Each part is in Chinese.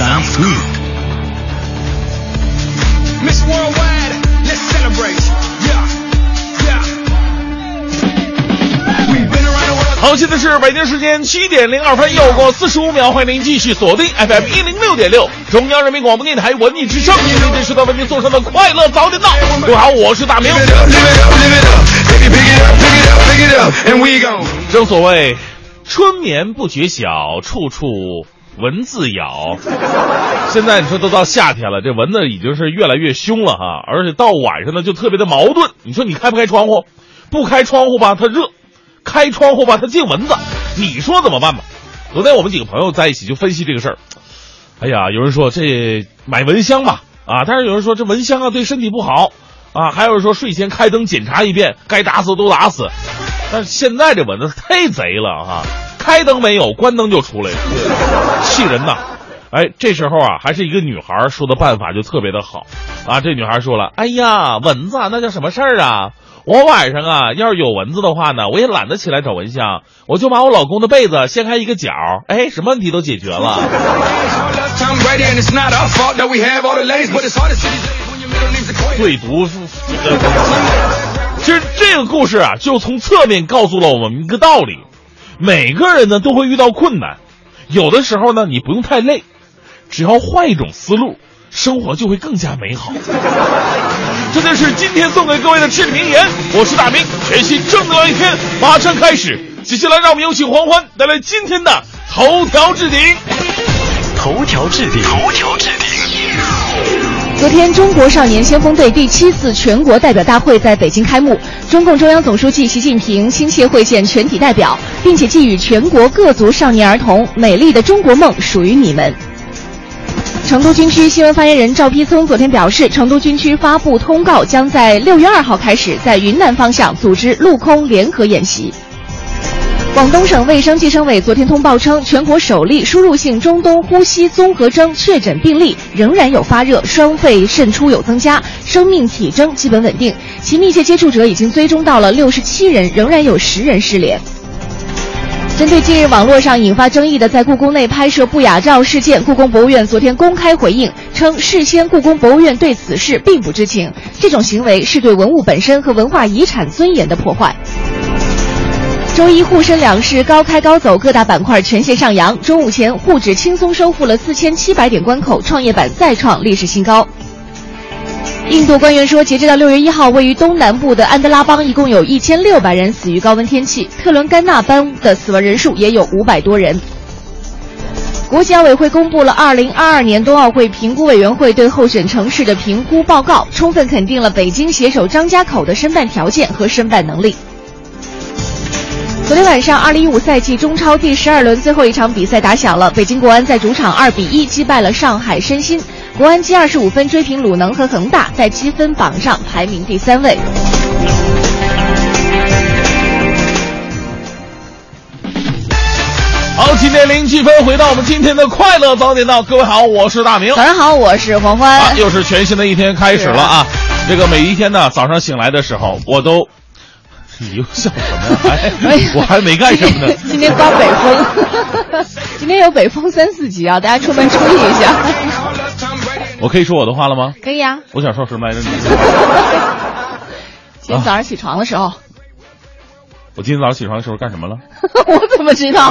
downsweet 好现在是北京时间七点零二分又过四十五秒欢迎您继续锁定 fm 一零六点六中央人民广播电台文艺之声今天这是为您送上的快乐早点到。各位好我是大明。正所谓春眠不觉晓处处蚊子咬。现在你说都到夏天了，这蚊子已经是越来越凶了哈，而且到晚上呢就特别的矛盾。你说你开不开窗户？不开窗户吧，它热；开窗户吧，它进蚊子。你说怎么办吧？昨天我们几个朋友在一起就分析这个事儿。哎呀，有人说这买蚊香吧，啊，但是有人说这蚊香啊对身体不好，啊，还有人说睡前开灯检查一遍，该打死都打死。但是现在这蚊子太贼了哈、开灯没有，关灯就出来了，气人呐！哎，这时候啊，还是一个女孩说的办法就特别的好啊。这女孩说了：“哎呀，蚊子啊那叫什么事儿啊？我晚上啊，要是有蚊子的话呢，我也懒得起来找蚊香，我就把我老公的被子掀开一个角，哎，什么问题都解决了。”最毒是。其实这个故事啊，就从侧面告诉了我们一个道理：每个人呢都会遇到困难，有的时候呢你不用太累，只要换一种思路，生活就会更加美好。这就是今天送给各位的至理名言。我是大明，全新正能量一天马上开始。接下来让我们有请黄欢带来今天的头条置顶。头条置顶，头条置顶。昨天，中国少年先锋队第七次全国代表大会在北京开幕。中共中央总书记习近平亲切会见全体代表，并且寄语全国各族少年儿童：“美丽的中国梦属于你们。”成都军区新闻发言人赵丕聪昨天表示，成都军区发布通告，将在六月二号开始在云南方向组织陆空联合演习。广东省卫生计生委昨天通报称，全国首例输入性中东呼吸综合征确诊病例仍然有发热、双肺渗出有增加，生命体征基本稳定。其密切接触者已经追踪到了六十七人，仍然有十人失联。针对近日网络上引发争议的在故宫内拍摄不雅照事件，故宫博物院昨天公开回应称，事先故宫博物院对此事并不知情，这种行为是对文物本身和文化遗产尊严的破坏。周一沪深两市高开高走，各大板块全线上扬。中午前，沪指轻松收复了四千七百点关口，创业板再创历史新高。印度官员说，截止到六月一号，位于东南部的安德拉邦一共有一千六百人死于高温天气，特伦甘纳邦的死亡人数也有五百多人。国际奥委会公布了二零二二年冬奥会评估委员会对候选城市的评估报告，充分肯定了北京携手张家口的申办条件和申办能力。昨天晚上，二零一五赛季中超第十二轮最后一场比赛打响了，北京国安在主场二比一击败了上海申鑫，国安积二十五分追平鲁能和恒大，在积分榜上排名第三位。好，七点零七分，回到我们今天的快乐早点到，各位好，我是大明。早上好，我是黄欢。啊，又是全新的一天开始了啊！这个每一天呢，早上醒来的时候，我都，你又笑什么呀？哎，我还没干什么呢。今天刮北风，今天有北风三四级啊，大家出门注意一下。我可以说我的话了吗？可以啊。我想说什么来着？你今天早上起床的时候，我今天早上起床的时候干什么了？我怎么知道？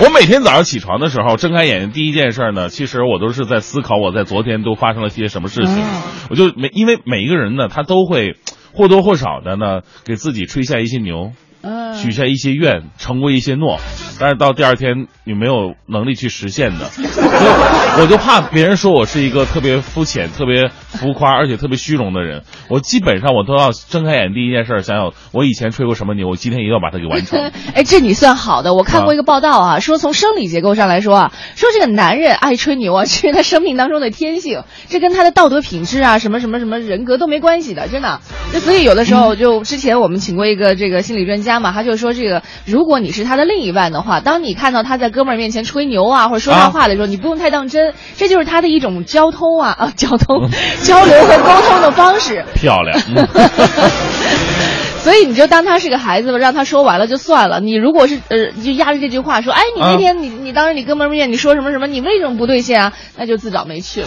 我每天早上起床的时候，睁开眼睛第一件事呢，其实我都是在思考我在昨天都发生了些什么事情。我就每因为每一个人呢，他都会或多或少的呢，给自己吹下一些牛。嗯，许下一些愿，承过一些诺，但是到第二天你没有能力去实现的，所以 我就怕别人说我是一个特别肤浅、特别浮夸，而且特别虚荣的人。我基本上我都要睁开眼第一件事儿想想我以前吹过什么牛，我今天一定要把它给完成。哎，这你算好的。我看过一个报道啊，说从生理结构上来说啊，说这个男人爱吹牛啊，是他生命当中的天性，这跟他的道德品质啊、什么什么什么人格都没关系的，真的。那所以有的时候就之前我们请过一个这个心理专家嘛，他就说这个，如果你是他的另一半的话，当你看到他在哥们儿面前吹牛啊或者说大话的时候，你不用太当真，这就是他的一种交通啊啊交通 交流和沟通的方式。漂亮。嗯 所以你就当他是个孩子吧，让他说完了就算了。你如果是呃，就压着这句话说，哎，你那天你你当着你哥们儿面你说什么什么，你为什么不兑现啊？那就自找没趣了。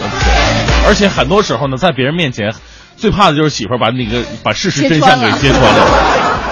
而且很多时候呢，在别人面前，最怕的就是媳妇儿把那个把事实真相给揭穿了，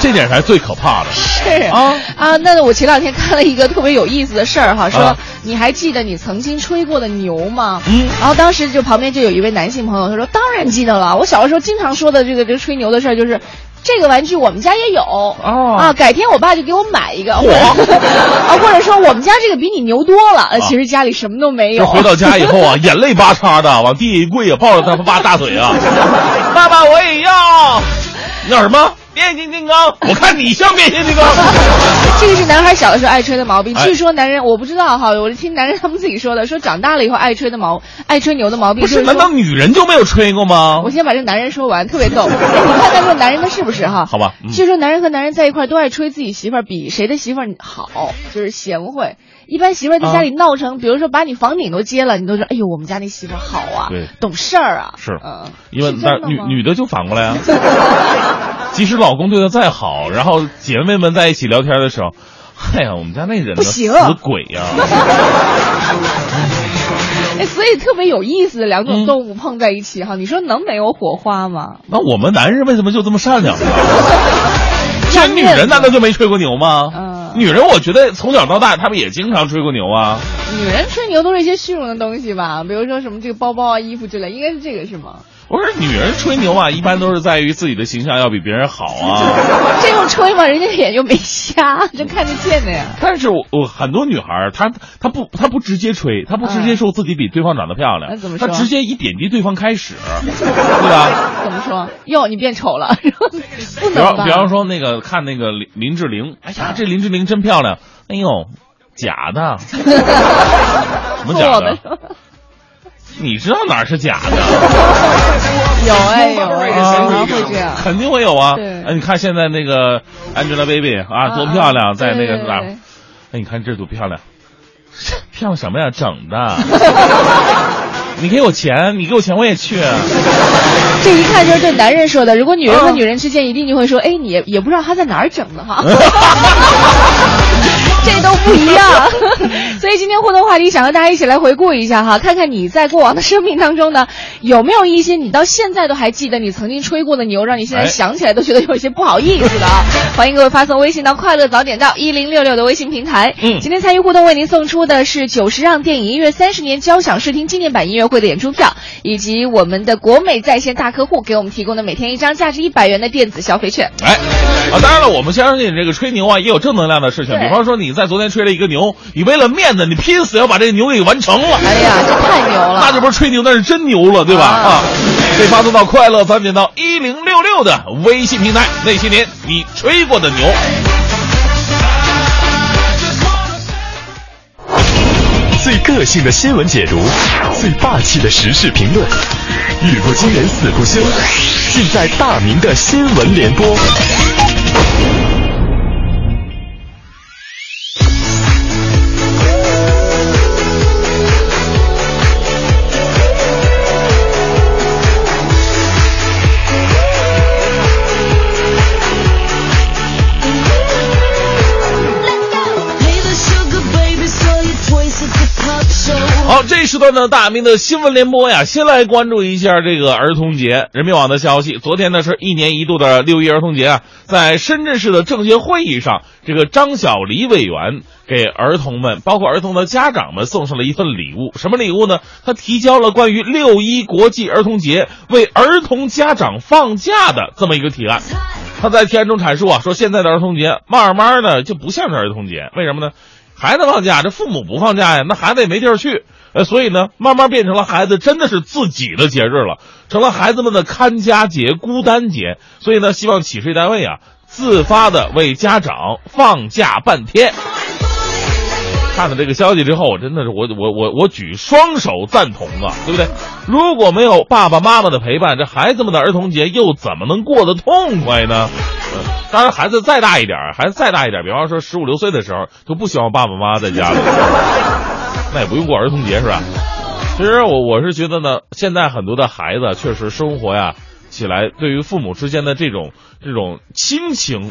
这点才是最可怕的。是。啊。啊，那我前两天看了一个特别有意思的事儿哈，说、啊。你还记得你曾经吹过的牛吗？嗯。然后当时就旁边就有一位男性朋友，他说当然记得了，我小的时候经常说的这个这个吹牛的事儿就是。这个玩具我们家也有。哦。啊，改天我爸就给我买一个，或者啊，或者说我们家这个比你牛多了，呃其实家里什么都没有。这回到家以后啊，眼泪巴叉的往地下一跪啊，抱着他爸大腿啊，爸爸我也要，你要什么？变形金刚？我看你像变形金刚。这个是男孩小的时候爱吹的毛病。哎据说男人我不知道哈，我是听男人他们自己说的，说长大了以后爱吹的毛爱吹牛的毛病不，是是难道。女人就没有吹过吗我？先把这男人说完，特别逗。哎 你看看这男人他是不是哈？好吧嗯据说男人和男人在一块儿都爱吹自己媳妇儿比谁的媳妇儿好，就是贤惠。一般媳妇儿在家里闹成，比如说把你房顶都揭了，你都说，哎呦，我们家那媳妇好啊对，懂事儿啊。是。嗯，因为那女女的就反过来啊，即使老公对她再好，然后姐妹们在一起聊天的时候，哎呀，我们家那人呢不行。死鬼呀、哎，所以特别有意思的两种嗯。动物碰在一起哈，你说能没有火花吗？那我们男人为什么就这么善良呢？这女人难道就没吹过牛吗？嗯女人我觉得从小到大，她们也经常吹过牛啊。女人吹牛都是一些虚荣的东西吧，比如说什么这个包包啊、衣服之类，应该是这个是吗？我说女人吹牛啊，一般都是在于自己的形象要比别人好啊。这用吹吗？人家脸又没瞎，这看得见的呀。但是我我很多女孩儿，她她不她不直接吹，她不直接说自己比对方长得漂亮，那怎么说她直接以贬低对方开始，对吧？怎么说？哟，你变丑了，不比能吧？方比方说那个看那个林林志玲，哎呀，这林志玲真漂亮，哎呦，假的，什么假的你知道哪儿是假的？有哎 有，啊会这样。肯定会有啊！对哎，你看现在那个 Angelababy 啊，多漂亮，在那个哪儿？哎，你看这多漂亮，漂亮什么呀？整的。你给我钱，你给我钱我也去。这一看就是对男人说的。如果女人和啊女人之间，一定就会说，哎，你也也不知道他在哪儿整的哈。这都不一样，所以今天互动话题想和大家一起来回顾一下哈，看看你在过往的生命当中呢，有没有一些你到现在都还记得你曾经吹过的牛，让你现在哎想起来都觉得有一些不好意思的啊！欢迎各位发送微信到“快乐早点到”一零六六的微信平台。嗯今天参与互动为您送出的是九十让电影音乐三十年交响视听纪念版音乐会的演出票，以及我们的国美在线大客户给我们提供的每天一张价值一百元的电子消费券。哎，啊，当然了，我们相信这个吹牛啊，也有正能量的事情。比方说，你在昨天吹了一个牛，你为了面子，你拼死要把这个牛给完成了。哎呀，这太牛了！那这不是吹牛，那是真牛了，对吧？啊啊，可以发送到快乐翻点到一零六六的微信平台。那些年你吹过的牛，最个性的新闻解读，最霸气的时事评论，语不惊人死不休，尽在大明的新闻联播。好，这时段呢，大明的新闻联播呀，先来关注一下这个儿童节。人民网的消息，昨天呢是一年一度的六一儿童节啊，在深圳市的政协会议上，这个张小黎委员给儿童们，包括儿童的家长们送上了一份礼物。什么礼物呢？他提交了关于六一国际儿童节为儿童家长放假的这么一个提案。他在提案中阐述啊，说现在的儿童节慢慢的就不像是儿童节，为什么呢？孩子放假，这父母不放假呀，那孩子也没地儿去。呃，所以呢，慢慢变成了孩子真的是自己的节日了，成了孩子们的看家节、孤单节。所以呢，希望企事业单位啊，自发的为家长放假半天。看到这个消息之后，我真的是我我我我举双手赞同啊，对不对？如果没有爸爸妈妈的陪伴，这孩子们的儿童节又怎么能过得痛快呢？当然，孩子再大一点，孩子再大一点，比方说十五六岁的时候，就不希望爸爸妈妈在家了，那也不用过儿童节是吧？其实我我是觉得呢，现在很多的孩子确实生活呀起来，对于父母之间的这种这种亲情。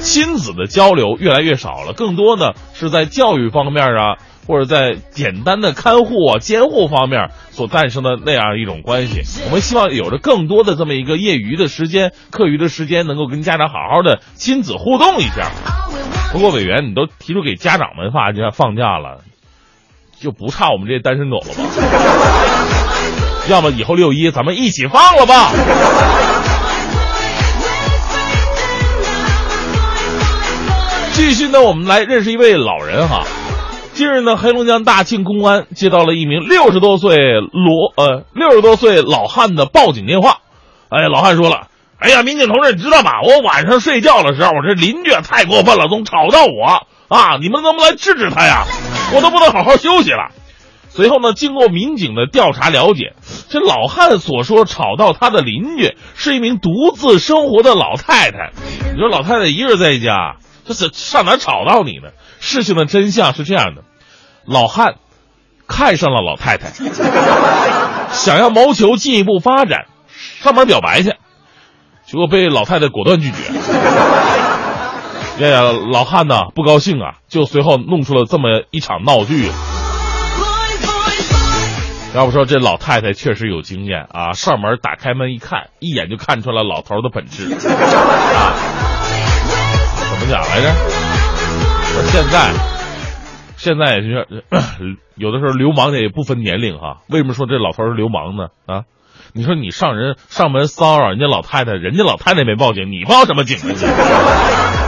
亲子的交流越来越少了，更多呢是在教育方面啊，或者在简单的看护啊、监护方面所诞生的那样一种关系。我们希望有着更多的这么一个业余的时间、课余的时间，能够跟家长好好的亲子互动一下。不过委员，你都提出给家长们放假放假了，就不差我们这些单身狗了吧？要么以后六一咱们一起放了吧？继续呢，我们来认识一位老人哈。近日呢，黑龙江大庆公安接到了一名六十多岁罗呃六十多岁老汉的报警电话。哎，老汉说了：“哎呀，民警同志，你知道吗？我晚上睡觉的时候，我这邻居太过分了，总吵到我啊！你们能不能来制止他呀？我都不能好好休息了。”随后呢，经过民警的调查了解，这老汉所说吵到他的邻居是一名独自生活的老太太。你说老太太一个人在家。这是上哪吵到你呢？事情的真相是这样的：老汉看上了老太太，想要谋求进一步发展，上门表白去，结果被老太太果断拒绝。哎呀，老汉呢不高兴啊，就随后弄出了这么一场闹剧。要不说这老太太确实有经验啊，上门打开门一看，一眼就看出了老头的本质啊。怎么讲来着？现在，现在也是有的时候流氓也不分年龄哈。为什么说这老头是流氓呢？啊，你说你上人上门骚扰人家老太太，人家老太太没报警，你报什么警啊？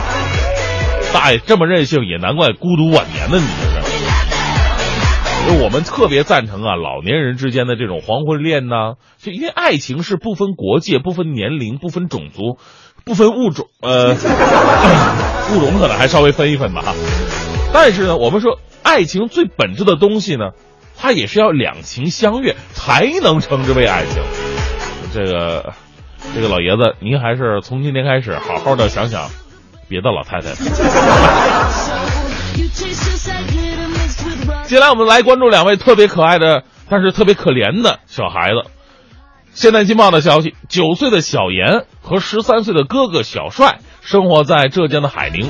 大爷这么任性，也难怪孤独晚年呢。你这是。我们特别赞成啊，老年人之间的这种黄昏恋呢，就因为爱情是不分国界、不分年龄、不分种族。不分物种，呃，物种可能还稍微分一分吧。但是呢，我们说爱情最本质的东西呢，它也是要两情相悦才能称之为爱情。这个，这个老爷子，您还是从今天开始好好的想想别的老太太。接下来我们来关注两位特别可爱的，但是特别可怜的小孩子。现代《金报的消息：九岁的小严和十三岁的哥哥小帅生活在浙江的海宁。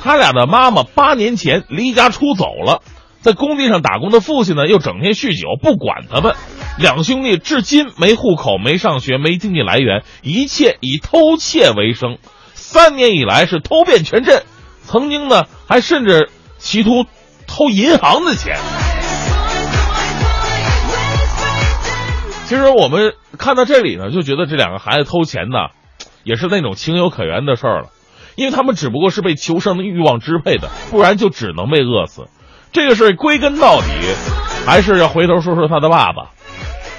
他俩的妈妈八年前离家出走了，在工地上打工的父亲呢，又整天酗酒，不管他们。两兄弟至今没户口、没上学、没经济来源，一切以偷窃为生。三年以来是偷遍全镇，曾经呢还甚至企图偷银行的钱。其实我们看到这里呢，就觉得这两个孩子偷钱呢，也是那种情有可原的事儿了，因为他们只不过是被求生的欲望支配的，不然就只能被饿死。这个事归根到底，还是要回头说说他的爸爸。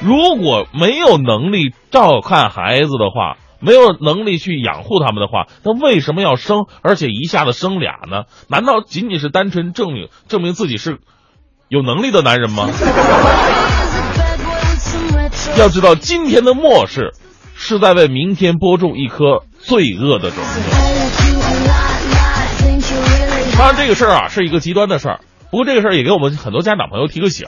如果没有能力照看孩子的话，没有能力去养护他们的话，那为什么要生，而且一下子生俩呢？难道仅仅是单纯证明证明自己是有能力的男人吗？要知道，今天的末世，是在为明天播种一颗罪恶的种子。当然，这个事儿啊，是一个极端的事儿。不过，这个事儿也给我们很多家长朋友提个醒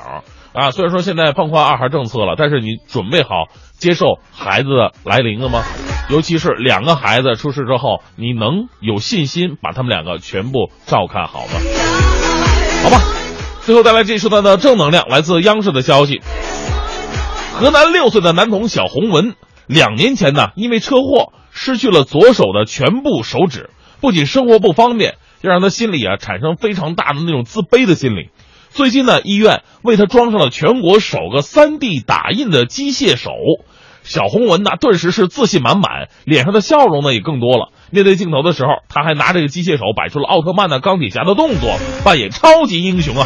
啊。虽然说现在放宽二孩政策了，但是你准备好接受孩子的来临了吗？尤其是两个孩子出事之后，你能有信心把他们两个全部照看好吗？好吧。最后带来这一时段的正能量，来自央视的消息。河南六岁的男童小洪文，两年前呢，因为车祸失去了左手的全部手指，不仅生活不方便，又让他心里啊产生非常大的那种自卑的心理。最近呢，医院为他装上了全国首个 3D 打印的机械手，小红文呢顿时是自信满满，脸上的笑容呢也更多了。面对镜头的时候，他还拿着个机械手摆出了奥特曼的钢铁侠的动作，扮演超级英雄啊！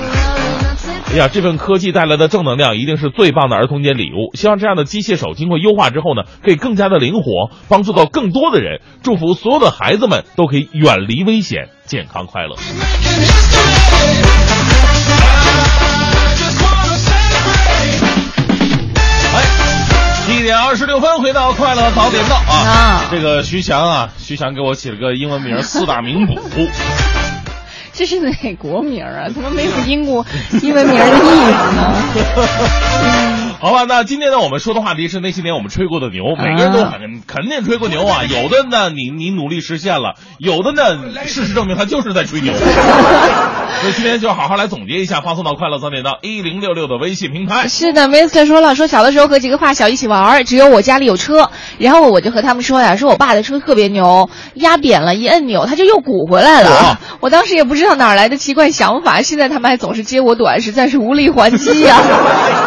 哎呀，这份科技带来的正能量一定是最棒的儿童节礼物。希望这样的机械手经过优化之后呢，可以更加的灵活，帮助到更多的人。祝福所有的孩子们都可以远离危险，健康快乐。一点二十六分，回到快乐早点到啊！啊这个徐翔啊，徐翔给我起了个英文名 四大名捕。这是哪国名啊？怎么没有英国英文名的意思呢？好吧，那今天呢，我们说的话题是那些年我们吹过的牛，每个人都肯肯定吹过牛啊。有的呢，你你努力实现了；有的呢，事实证明他就是在吹牛。所以今天就好好来总结一下，发送到快乐早点到一零六六的微信平台。是的，Mr 说了，说小的时候和几个发小一起玩，只有我家里有车，然后我就和他们说呀，说我爸的车特别牛，压扁了，一摁钮他就又鼓回来了哇。我当时也不知道哪儿来的奇怪想法，现在他们还总是接我短，实在是无力还击呀、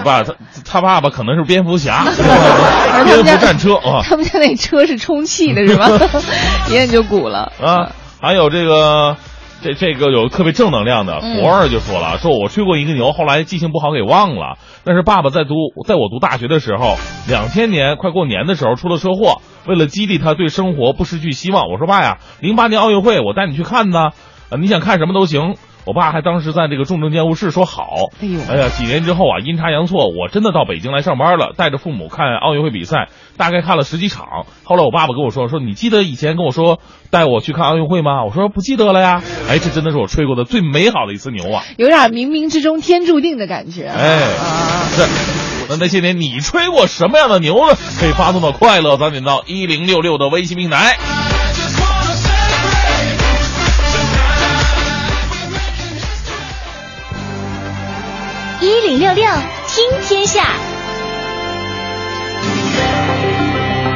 你爸他他爸爸可能是蝙蝠侠，蝙蝠战车啊 他们家那车是充气的，是吧？一摁就鼓了。啊！还有这个。这这个有特别正能量的，嗯博二就说了，说我吹过一个牛，后来记性不好给忘了。但是爸爸在读，在我读大学的时候，两千年快过年的时候出了车祸，为了激励他对生活不失去希望，我说爸呀，零八年奥运会我带你去看呢，呃你想看什么都行。我爸还当时在这个重症监护室说好。哎呦哎呀，几年之后啊，阴差阳错，我真的到北京来上班了，带着父母看奥运会比赛，大概看了十几场。后来我爸爸跟我说，说你记得以前跟我说带我去看奥运会吗？我说不记得了呀。哎，这真的是我吹过的最美好的一次牛啊！有点冥冥之中天注定的感觉。哎，啊，是。那那些年你吹过什么样的牛呢？可以发送到快乐早点到一零六六的微信平台。六六听天下，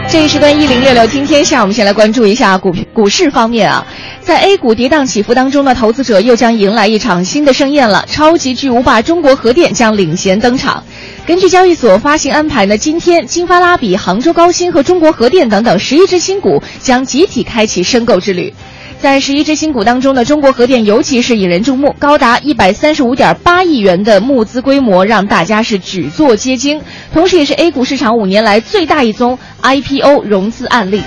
这一时段一零六六听天下，我们先来关注一下股股市方面啊，在 A 股跌宕起伏当中呢，投资者又将迎来一场新的盛宴了。超级巨无霸中国核电将领衔登场。根据交易所发行安排呢，今天金发拉比、杭州高新和中国核电等等十一只新股将集体开启申购之旅。在十一只新股当中呢，中国核电尤其是引人注目，高达一百三十五点八亿元的募资规模，让大家是举座皆惊，同时也是 A 股市场五年来最大一宗 IPO 融资案例。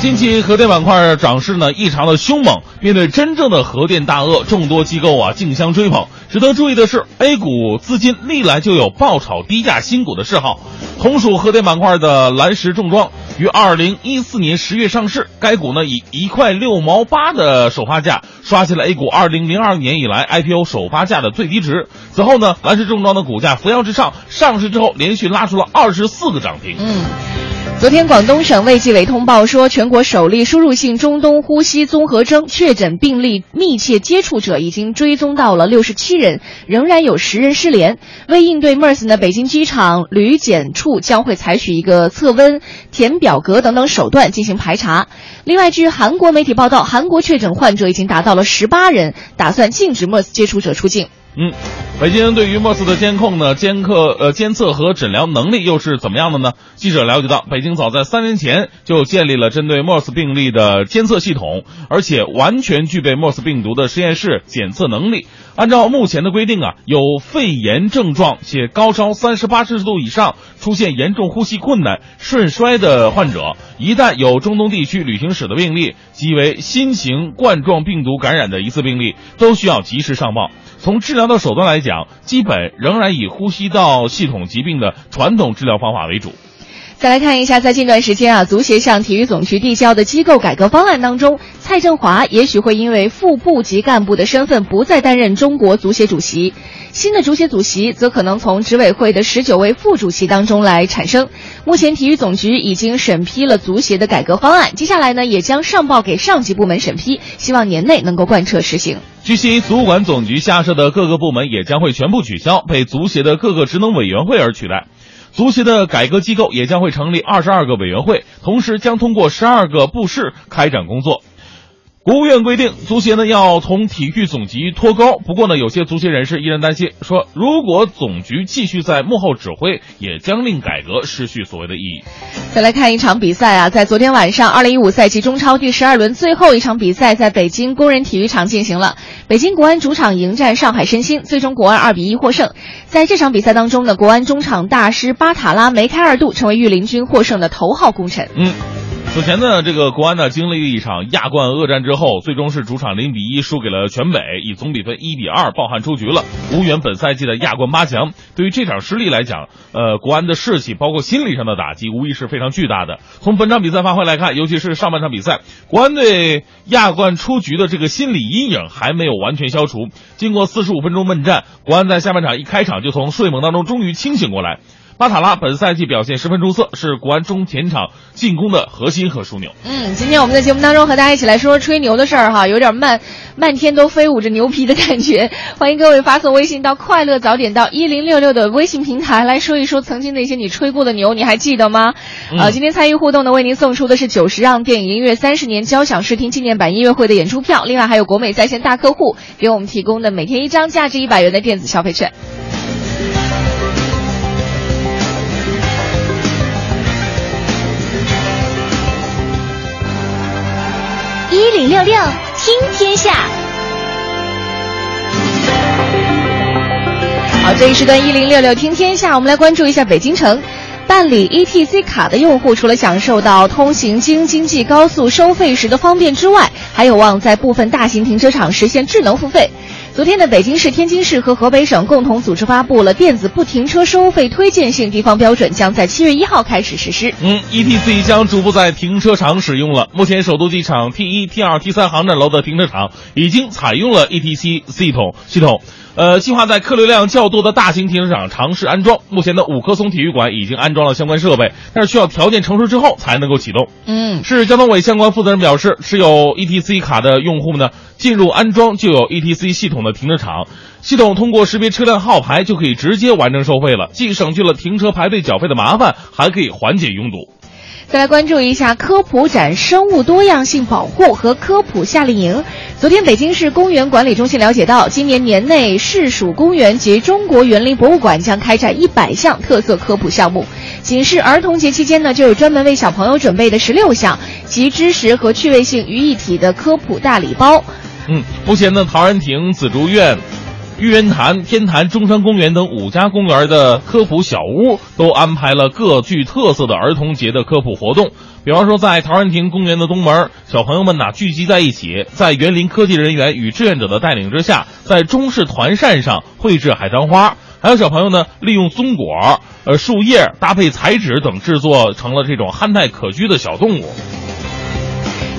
近期核电板块涨势呢异常的凶猛，面对真正的核电大鳄，众多机构啊竞相追捧。值得注意的是，A 股资金历来就有爆炒低价新股的嗜好。同属核电板块的蓝石重装于二零一四年十月上市，该股呢以一块六毛八的首发价刷新了 A 股二零零二年以来 IPO 首发价的最低值。此后呢，蓝石重装的股价扶摇直上，上市之后连续拉出了二十四个涨停。嗯。昨天，广东省卫计委通报说，全国首例输入性中东呼吸综合征确诊病例密切接触者已经追踪到了六十七人，仍然有十人失联。为应对 MERS 呢，北京机场旅检处将会采取一个测温、填表格等等手段进行排查。另外，据韩国媒体报道，韩国确诊患者已经达到了十八人，打算禁止 MERS 接触者出境。嗯，北京对于 MERS 的监控呢、监测呃监测和诊疗能力又是怎么样的呢？记者了解到，北京早在三年前就建立了针对 MERS 病例的监测系统，而且完全具备 MERS 病毒的实验室检测能力。按照目前的规定啊，有肺炎症状且高烧三十八摄氏度以上，出现严重呼吸困难、肾衰的患者，一旦有中东地区旅行史的病例，即为新型冠状病毒感染的疑似病例，都需要及时上报。从治疗的手段来讲，基本仍然以呼吸道系统疾病的传统治疗方法为主。再来看一下，在近段时间啊，足协向体育总局递交的机构改革方案当中，蔡振华也许会因为副部级干部的身份不再担任中国足协主席，新的足协主席则可能从执委会的十九位副主席当中来产生。目前，体育总局已经审批了足协的改革方案，接下来呢，也将上报给上级部门审批，希望年内能够贯彻实行。据悉，足管总局下设的各个部门也将会全部取消，被足协的各个职能委员会而取代。足协的改革机构也将会成立二十二个委员会，同时将通过十二个部室开展工作。国务院规定，足协呢要从体育总局脱钩。不过呢，有些足协人士依然担心，说如果总局继续在幕后指挥，也将令改革失去所谓的意义。再来看一场比赛啊，在昨天晚上，二零一五赛季中超第十二轮最后一场比赛在北京工人体育场进行了。北京国安主场迎战上海申鑫，最终国安二比一获胜。在这场比赛当中呢，国安中场大师巴塔拉梅开二度，成为御林军获胜的头号功臣。嗯。此前呢，这个国安呢经历了一场亚冠恶战之后，最终是主场零比一输给了全北，以总比分一比二抱憾出局了，无缘本赛季的亚冠八强。对于这场失利来讲，呃，国安的士气包括心理上的打击，无疑是非常巨大的。从本场比赛发挥来看，尤其是上半场比赛，国安队亚冠出局的这个心理阴影还没有完全消除。经过四十五分钟闷战，国安在下半场一开场就从睡梦当中终于清醒过来。巴塔拉本赛季表现十分出色，是国安中前场进攻的核心和枢纽。嗯，今天我们在节目当中和大家一起来说说吹牛的事儿哈，有点漫漫天都飞舞着牛皮的感觉。欢迎各位发送微信到“快乐早点到一零六六”的微信平台来说一说曾经那些你吹过的牛，你还记得吗？呃，今天参与互动的为您送出的是九十让电影音乐三十年交响视听纪念版音乐会的演出票，另外还有国美在线大客户给我们提供的每天一张价值一百元的电子消费券。零六六听天下，好，这一时段一零六六听天下，我们来关注一下北京城。办理 ETC 卡的用户，除了享受到通行京津冀高速收费时的方便之外，还有望在部分大型停车场实现智能付费。昨天的北京市、天津市和河北省共同组织发布了电子不停车收费推荐性地方标准，将在七月一号开始实施。嗯，ETC 将逐步在停车场使用了。目前，首都机场 T 一、T 二、T 三航站楼的停车场已经采用了 ETC 系统系统。呃，计划在客流量较多的大型停车场尝试安装。目前的五棵松体育馆已经安装了相关设备，但是需要条件成熟之后才能够启动。嗯，市交通委相关负责人表示，持有 ETC 卡的用户呢，进入安装就有 ETC 系统的停车场，系统通过识别车辆号牌就可以直接完成收费了，既省去了停车排队缴费的麻烦，还可以缓解拥堵。再来关注一下科普展生物多样性保护和科普夏令营。昨天，北京市公园管理中心了解到，今年年内市属公园及中国园林博物馆将开展一百项特色科普项目。仅是儿童节期间呢，就有专门为小朋友准备的十六项集知识和趣味性于一体的科普大礼包。嗯，目前呢，陶然亭紫竹院。玉渊潭、天坛、中山公园等五家公园的科普小屋都安排了各具特色的儿童节的科普活动。比方说，在陶然亭公园的东门，小朋友们呐聚集在一起，在园林科技人员与志愿者的带领之下，在中式团扇上绘制海棠花。还有小朋友呢，利用松果、呃树叶搭配彩纸等，制作成了这种憨态可掬的小动物。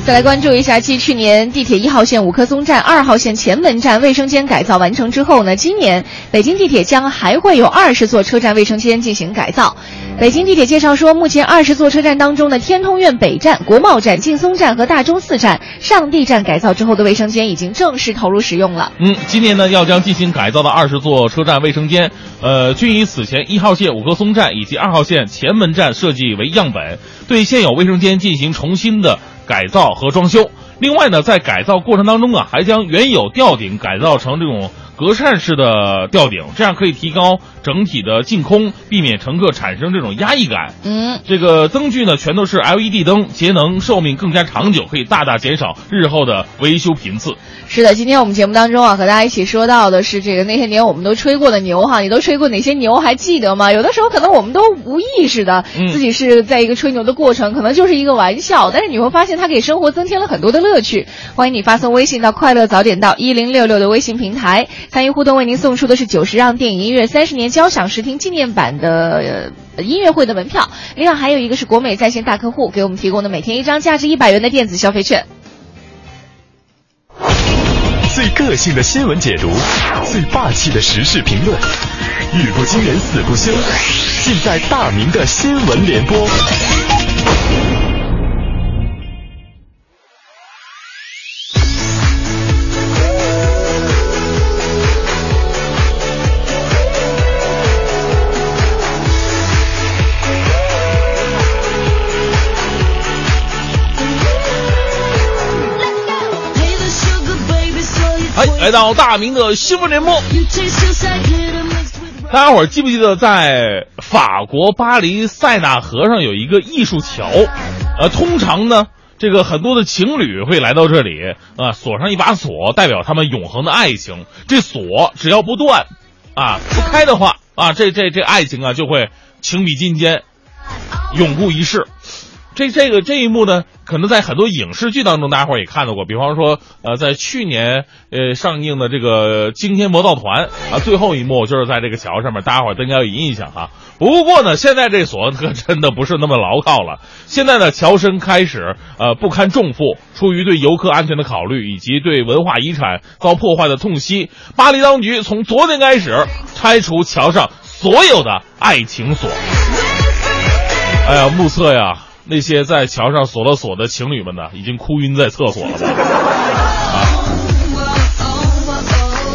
再来关注一下，继去年地铁一号线五棵松站、二号线前门站卫生间改造完成之后呢，今年北京地铁将还会有二十座车站卫生间进行改造。北京地铁介绍说，目前二十座车站当中的天通苑北站、国贸站、劲松站和大钟寺站、上地站改造之后的卫生间已经正式投入使用了。嗯，今年呢要将进行改造的二十座车站卫生间，呃，均以此前一号线五棵松站以及二号线前门站设计为样本，对现有卫生间进行重新的。改造和装修。另外呢，在改造过程当中啊，还将原有吊顶改造成这种隔扇式的吊顶，这样可以提高整体的净空，避免乘客产生这种压抑感。嗯，这个灯具呢，全都是 LED 灯，节能，寿命更加长久，可以大大减少日后的维修频次。是的，今天我们节目当中啊，和大家一起说到的是这个那些年我们都吹过的牛哈，你都吹过哪些牛？还记得吗？有的时候可能我们都无意识的自己是在一个吹牛的过程，可能就是一个玩笑，但是你会发现它给生活增添了很多的乐趣。欢迎你发送微信到“快乐早点到一零六六”的微信平台参与互动，为您送出的是九十让电影音乐三十年交响视听纪念版的音乐会的门票，另外还有一个是国美在线大客户给我们提供的每天一张价值一百元的电子消费券。最个性的新闻解读，最霸气的时事评论，语不惊人死不休，尽在大明的新闻联播。来到大明的新闻联播。大家伙儿记不记得在法国巴黎塞纳河上有一个艺术桥？呃，通常呢，这个很多的情侣会来到这里啊，锁上一把锁，代表他们永恒的爱情。这锁只要不断，啊，不开的话啊，这这这爱情啊就会情比金坚，永固一世。这这个这一幕呢，可能在很多影视剧当中，大家伙也看到过。比方说，呃，在去年呃上映的这个《惊天魔盗团》啊，最后一幕就是在这个桥上面，大家伙儿都应该有印象哈。不过呢，现在这锁可真的不是那么牢靠了。现在呢，桥身开始呃不堪重负，出于对游客安全的考虑以及对文化遗产遭破坏的痛惜，巴黎当局从昨天开始拆除桥上所有的爱情锁。哎呀，目测呀。那些在桥上锁了锁的情侣们呢，已经哭晕在厕所了吧？啊！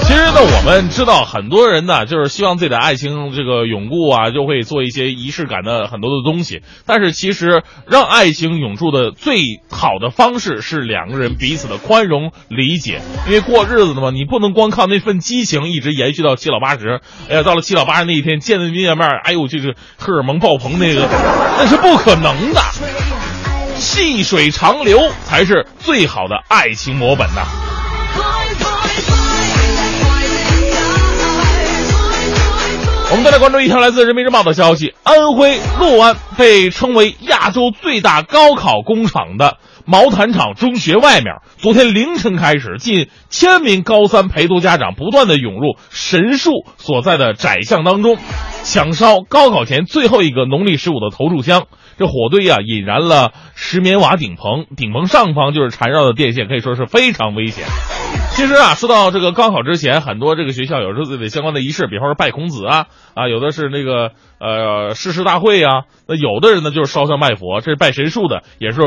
其实呢，我们知道很多人呢，就是希望自己的爱情这个永固啊，就会做一些仪式感的很多的东西。但是其实让爱情永驻的最好的方式是两个人彼此的宽容理解。因为过日子的嘛，你不能光靠那份激情一直延续到七老八十。哎呀，到了七老八十那一天见面面，哎呦，这个荷尔蒙爆棚那个，那是不可能的。细水长流才是最好的爱情模本呐。我们再来关注一条来自人民日报的消息：安徽六安被称为亚洲最大高考工厂的毛坦厂中学外面，昨天凌晨开始，近千名高三陪读家长不断的涌入神树所在的窄巷当中，抢烧高考前最后一个农历十五的投注箱。这火堆啊，引燃了石棉瓦顶棚，顶棚上方就是缠绕的电线，可以说是非常危险。其实啊，说到这个高考之前，很多这个学校有时候自己相关的仪式，比方说拜孔子啊，啊，有的是那个呃誓师大会啊，那有的人呢就是烧香拜佛，这是拜神树的，也是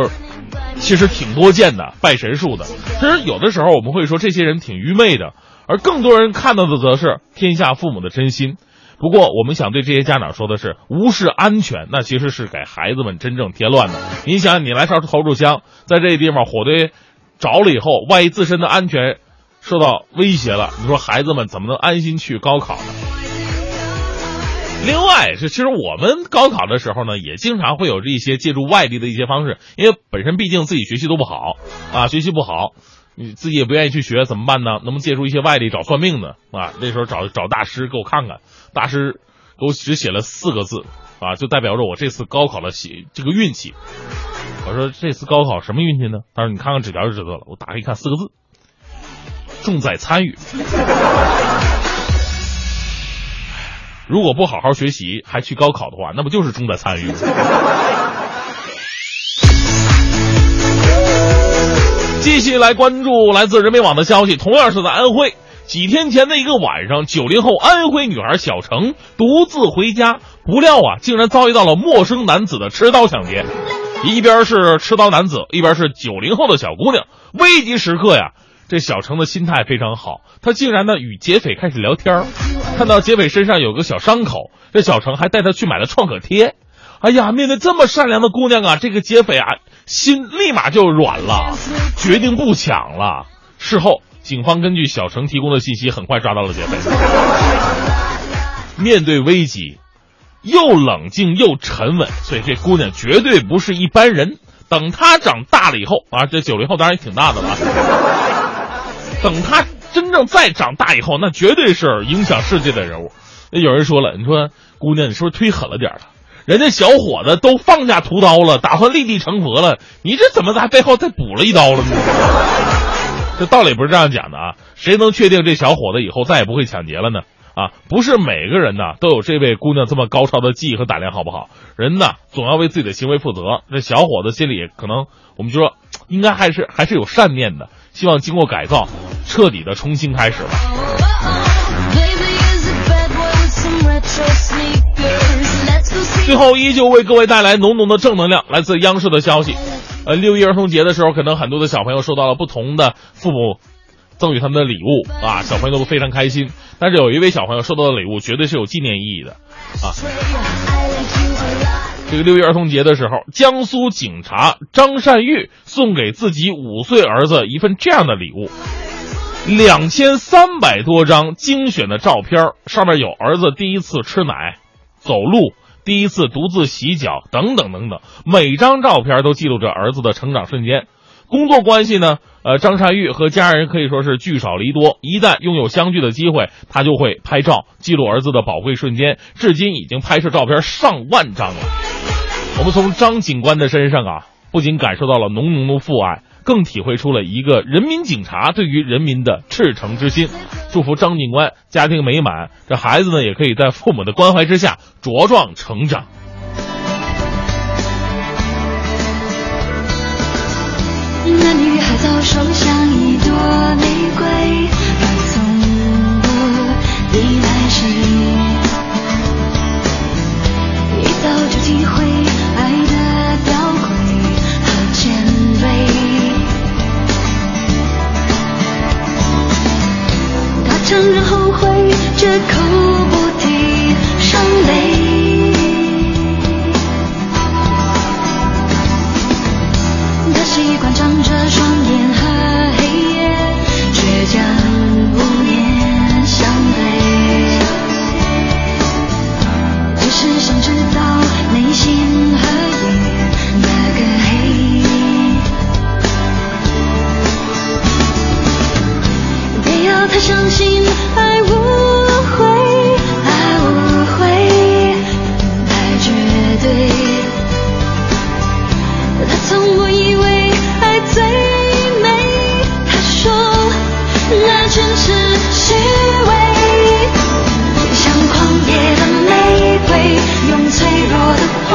其实挺多见的，拜神树的。其实有的时候我们会说这些人挺愚昧的，而更多人看到的则是天下父母的真心。不过，我们想对这些家长说的是，无视安全，那其实是给孩子们真正添乱的。你想，你来烧投注箱，在这个地方火堆着了以后，万一自身的安全受到威胁了，你说孩子们怎么能安心去高考呢？另外，是其实我们高考的时候呢，也经常会有这一些借助外力的一些方式，因为本身毕竟自己学习都不好啊，学习不好。你自己也不愿意去学，怎么办呢？能不能借助一些外力找算命的啊？那时候找找大师给我看看，大师给我只写了四个字啊，就代表着我这次高考的写这个运气。我说这次高考什么运气呢？他说你看看纸条就知道了。我打开一看，四个字：重在参与。如果不好好学习还去高考的话，那不就是重在参与吗？继续来关注来自人民网的消息，同样是在安徽。几天前的一个晚上，九零后安徽女孩小程独自回家，不料啊，竟然遭遇到了陌生男子的持刀抢劫。一边是持刀男子，一边是九零后的小姑娘。危急时刻呀，这小程的心态非常好，她竟然呢与劫匪开始聊天看到劫匪身上有个小伤口，这小程还带他去买了创可贴。哎呀，面对这么善良的姑娘啊，这个劫匪啊。心立马就软了，决定不抢了。事后，警方根据小程提供的信息，很快抓到了劫匪。面对危机，又冷静又沉稳，所以这姑娘绝对不是一般人。等她长大了以后啊，这九零后当然也挺大的了。等她真正再长大以后，那绝对是影响世界的人物。那有人说了，你说姑娘，你是不是忒狠了点了？人家小伙子都放下屠刀了，打算立地成佛了，你这怎么在背后再补了一刀了呢？这道理不是这样讲的啊！谁能确定这小伙子以后再也不会抢劫了呢？啊，不是每个人呢都有这位姑娘这么高超的技艺和胆量，好不好？人呢总要为自己的行为负责。这小伙子心里可能，我们就说，应该还是还是有善念的，希望经过改造，彻底的重新开始吧。最后，依旧为各位带来浓浓的正能量。来自央视的消息，呃，六一儿童节的时候，可能很多的小朋友收到了不同的父母赠予他们的礼物啊，小朋友都非常开心。但是有一位小朋友收到的礼物绝对是有纪念意义的啊。这个六一儿童节的时候，江苏警察张善玉送给自己五岁儿子一份这样的礼物。两千三百多张精选的照片，上面有儿子第一次吃奶、走路、第一次独自洗脚等等等等，每张照片都记录着儿子的成长瞬间。工作关系呢，呃，张善玉和家人可以说是聚少离多，一旦拥有相聚的机会，他就会拍照记录儿子的宝贵瞬间，至今已经拍摄照片上万张了。我们从张警官的身上啊，不仅感受到了浓浓的父爱，更体会出了一个人民警察对于人民的赤诚之心。祝福张警官家庭美满，这孩子呢也可以在父母的关怀之下茁壮成长。那女孩早熟像一朵玫瑰，而从不依赖谁。一早就体会承认后悔，绝口不提伤悲。他习惯张着双眼和黑夜，倔强无言相对。只是想知道内心和夜那个黑。别要他相信爱无悔，爱无悔，太绝对。爱无悔，爱无悔，爱绝对他从不以为爱最美，他说那全是虚伪。像狂野的玫瑰，用脆弱的花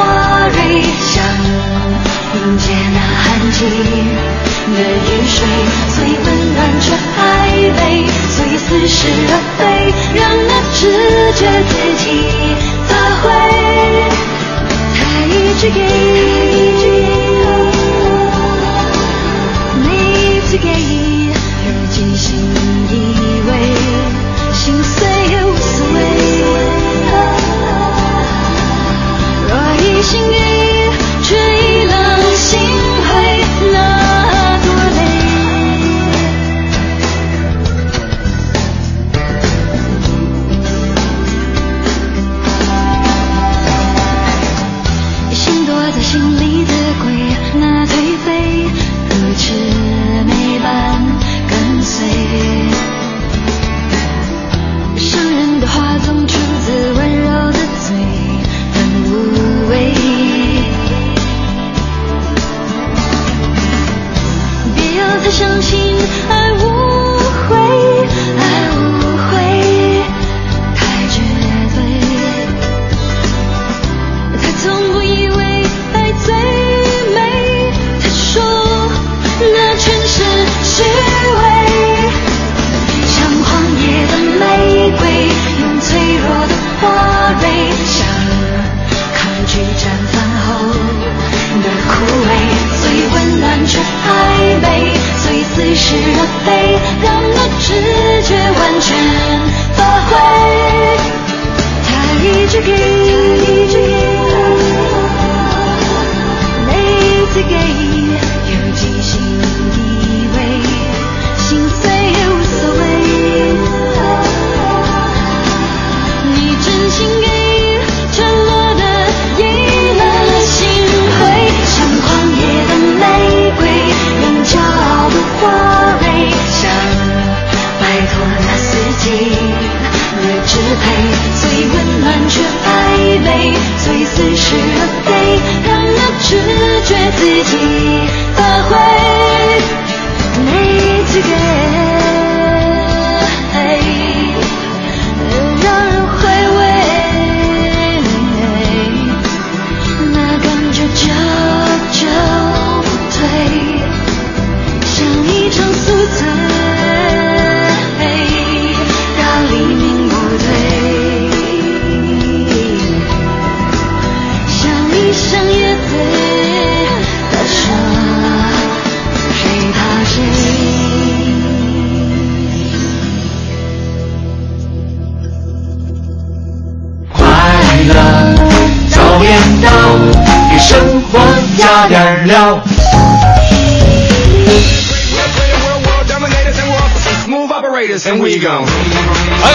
蕊，想迎接那寒季的雨水，所以温暖却所以，似是而非，让那直觉自己发挥。他一直给，觉哎，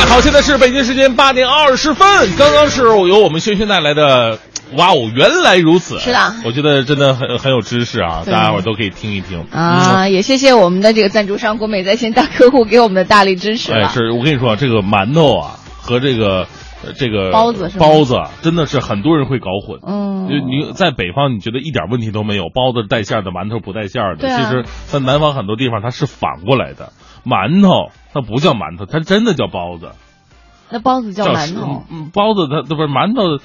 好，现在是北京时间八点二十分，刚刚是由我们轩轩带来的。哇哦，原来如此！是的，我觉得真的很很有知识啊，大家伙都可以听一听啊。也谢谢我们的这个赞助商国美在线大客户给我们的大力支持。哎，是我跟你说，这个馒头啊和这个这个包子包子真的是很多人会搞混。嗯，就你在北方，你觉得一点问题都没有，包子带馅的，馒头不带馅的。其实，在南方很多地方它是反过来的，馒头它不叫馒头，它真的叫包子。那包子叫馒头？嗯，包子它不是馒头。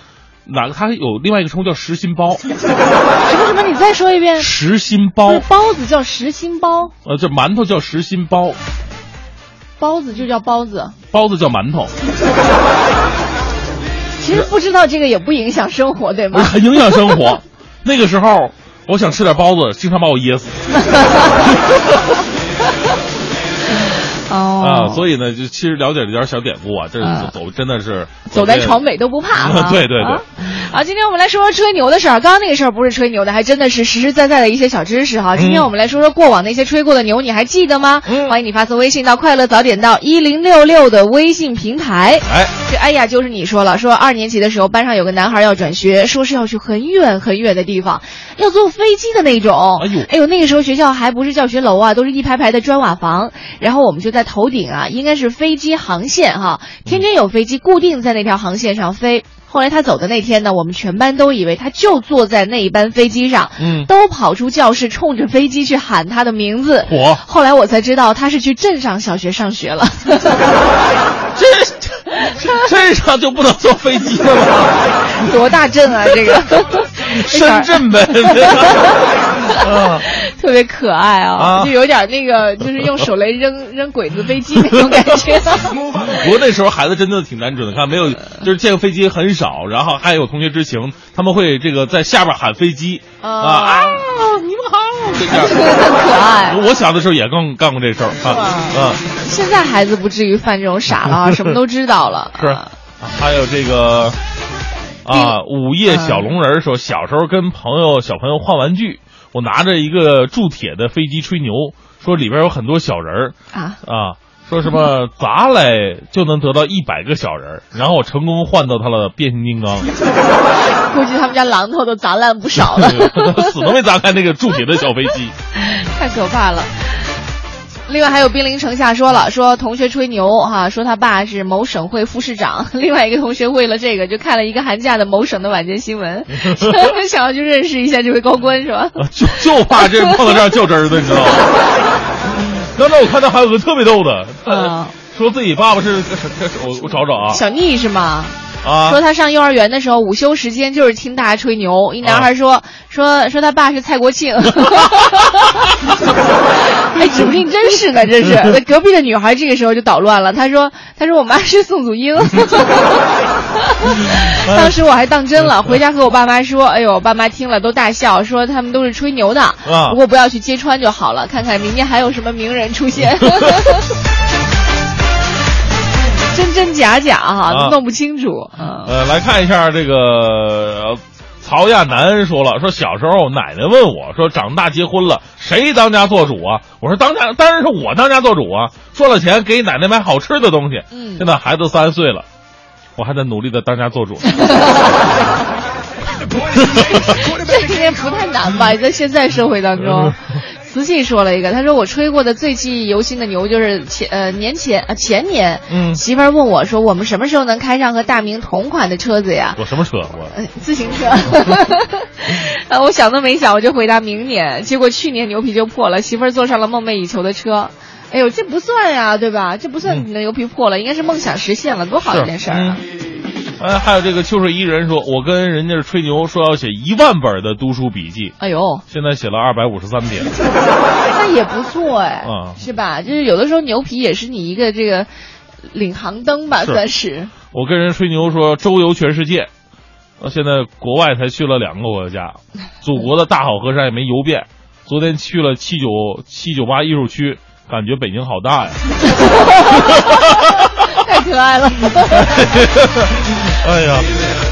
哪个？它有另外一个称呼叫实心包。什么什么？你再说一遍。实心包。包子叫实心包。呃，这馒头叫实心包。包子就叫包子。包子叫馒头。其实不知道这个也不影响生活，对吗？很 影响生活。那个时候，我想吃点包子，经常把我噎死。哦啊，所以呢，就其实了解了点小典故啊，这走真的是走在床尾都不怕。对对对。好，今天我们来说说吹牛的事儿。刚刚那个事儿不是吹牛的，还真的是实实在在的一些小知识哈。今天我们来说说过往那些吹过的牛，你还记得吗？欢迎你发送微信到“快乐早点到一零六六”的微信平台。哎，这哎呀，就是你说了，说二年级的时候班上有个男孩要转学，说是要去很远很远的地方，要坐飞机的那种。哎呦，哎呦，那个时候学校还不是教学楼啊，都是一排排的砖瓦房，然后我们就在头顶啊。应该是飞机航线哈，天天有飞机固定在那条航线上飞。后来他走的那天呢，我们全班都以为他就坐在那一班飞机上，嗯，都跑出教室冲着飞机去喊他的名字。我后来我才知道他是去镇上小学上学了。这 镇上就不能坐飞机了吗？多大镇啊，这个 深圳呗。啊，特别可爱啊，就有点那个，就是用手雷扔扔鬼子飞机那种感觉。不过那时候孩子真的挺单纯的，看没有，就是见飞机很少，然后还有同学之情，他们会这个在下边喊飞机啊啊，你们好，这样可爱。我小的时候也干干过这事儿啊，嗯。现在孩子不至于犯这种傻了，什么都知道了。是，还有这个啊，午夜小龙人说，小时候跟朋友小朋友换玩具。我拿着一个铸铁的飞机吹牛，说里边有很多小人儿啊啊，说什么砸来就能得到一百个小人儿，然后我成功换到他了变形金刚。估计他们家榔头都砸烂不少了，死都没砸开那个铸铁的小飞机，太可怕了。另外还有兵临城下说了，说同学吹牛哈，说他爸是某省会副市长。另外一个同学为了这个就看了一个寒假的某省的晚间新闻，想要去认识一下这位高官是吧？就就怕这碰到这样较真的，你知道吗？刚才我看到还有个特别逗的，说自己爸爸是 我我找找啊，小逆是吗？啊，说他上幼儿园的时候，午休时间就是听大家吹牛。一男孩说说说他爸是蔡国庆，哎，指不定真是呢，这是。那隔壁的女孩这个时候就捣乱了，她说她说我妈是宋祖英。当时我还当真了，回家和我爸妈说，哎呦，我爸妈听了都大笑，说他们都是吹牛的，不过不要去揭穿就好了，看看明天还有什么名人出现。真真假假哈，都弄不清楚。呃，来看一下这个曹亚楠说了，说小时候奶奶问我说，长大结婚了谁当家做主啊？我说当家当然是我当家做主啊，赚了钱给奶奶买好吃的东西。嗯，现在孩子三岁了，我还在努力的当家做主。这应该不太难吧？在现在社会当中。瓷器说了一个，他说我吹过的最记忆犹新的牛就是前呃年前啊前年，嗯，媳妇儿问我说我们什么时候能开上和大明同款的车子呀？我什么车？我自行车。啊，我想都没想我就回答明年，结果去年牛皮就破了，媳妇儿坐上了梦寐以求的车。哎呦，这不算呀，对吧？这不算你的牛皮破了，应该是梦想实现了，多好一件事儿啊！哎，还有这个秋水伊人说，我跟人家吹牛说要写一万本的读书笔记。哎呦，现在写了二百五十三篇，那也不错哎，啊，是吧？就是有的时候牛皮也是你一个这个领航灯吧，算是。我跟人吹牛说周游全世界，到，现在国外才去了两个国家，祖国的大好河山也没游遍。昨天去了七九七九八艺术区，感觉北京好大呀。太可爱了！哎呀，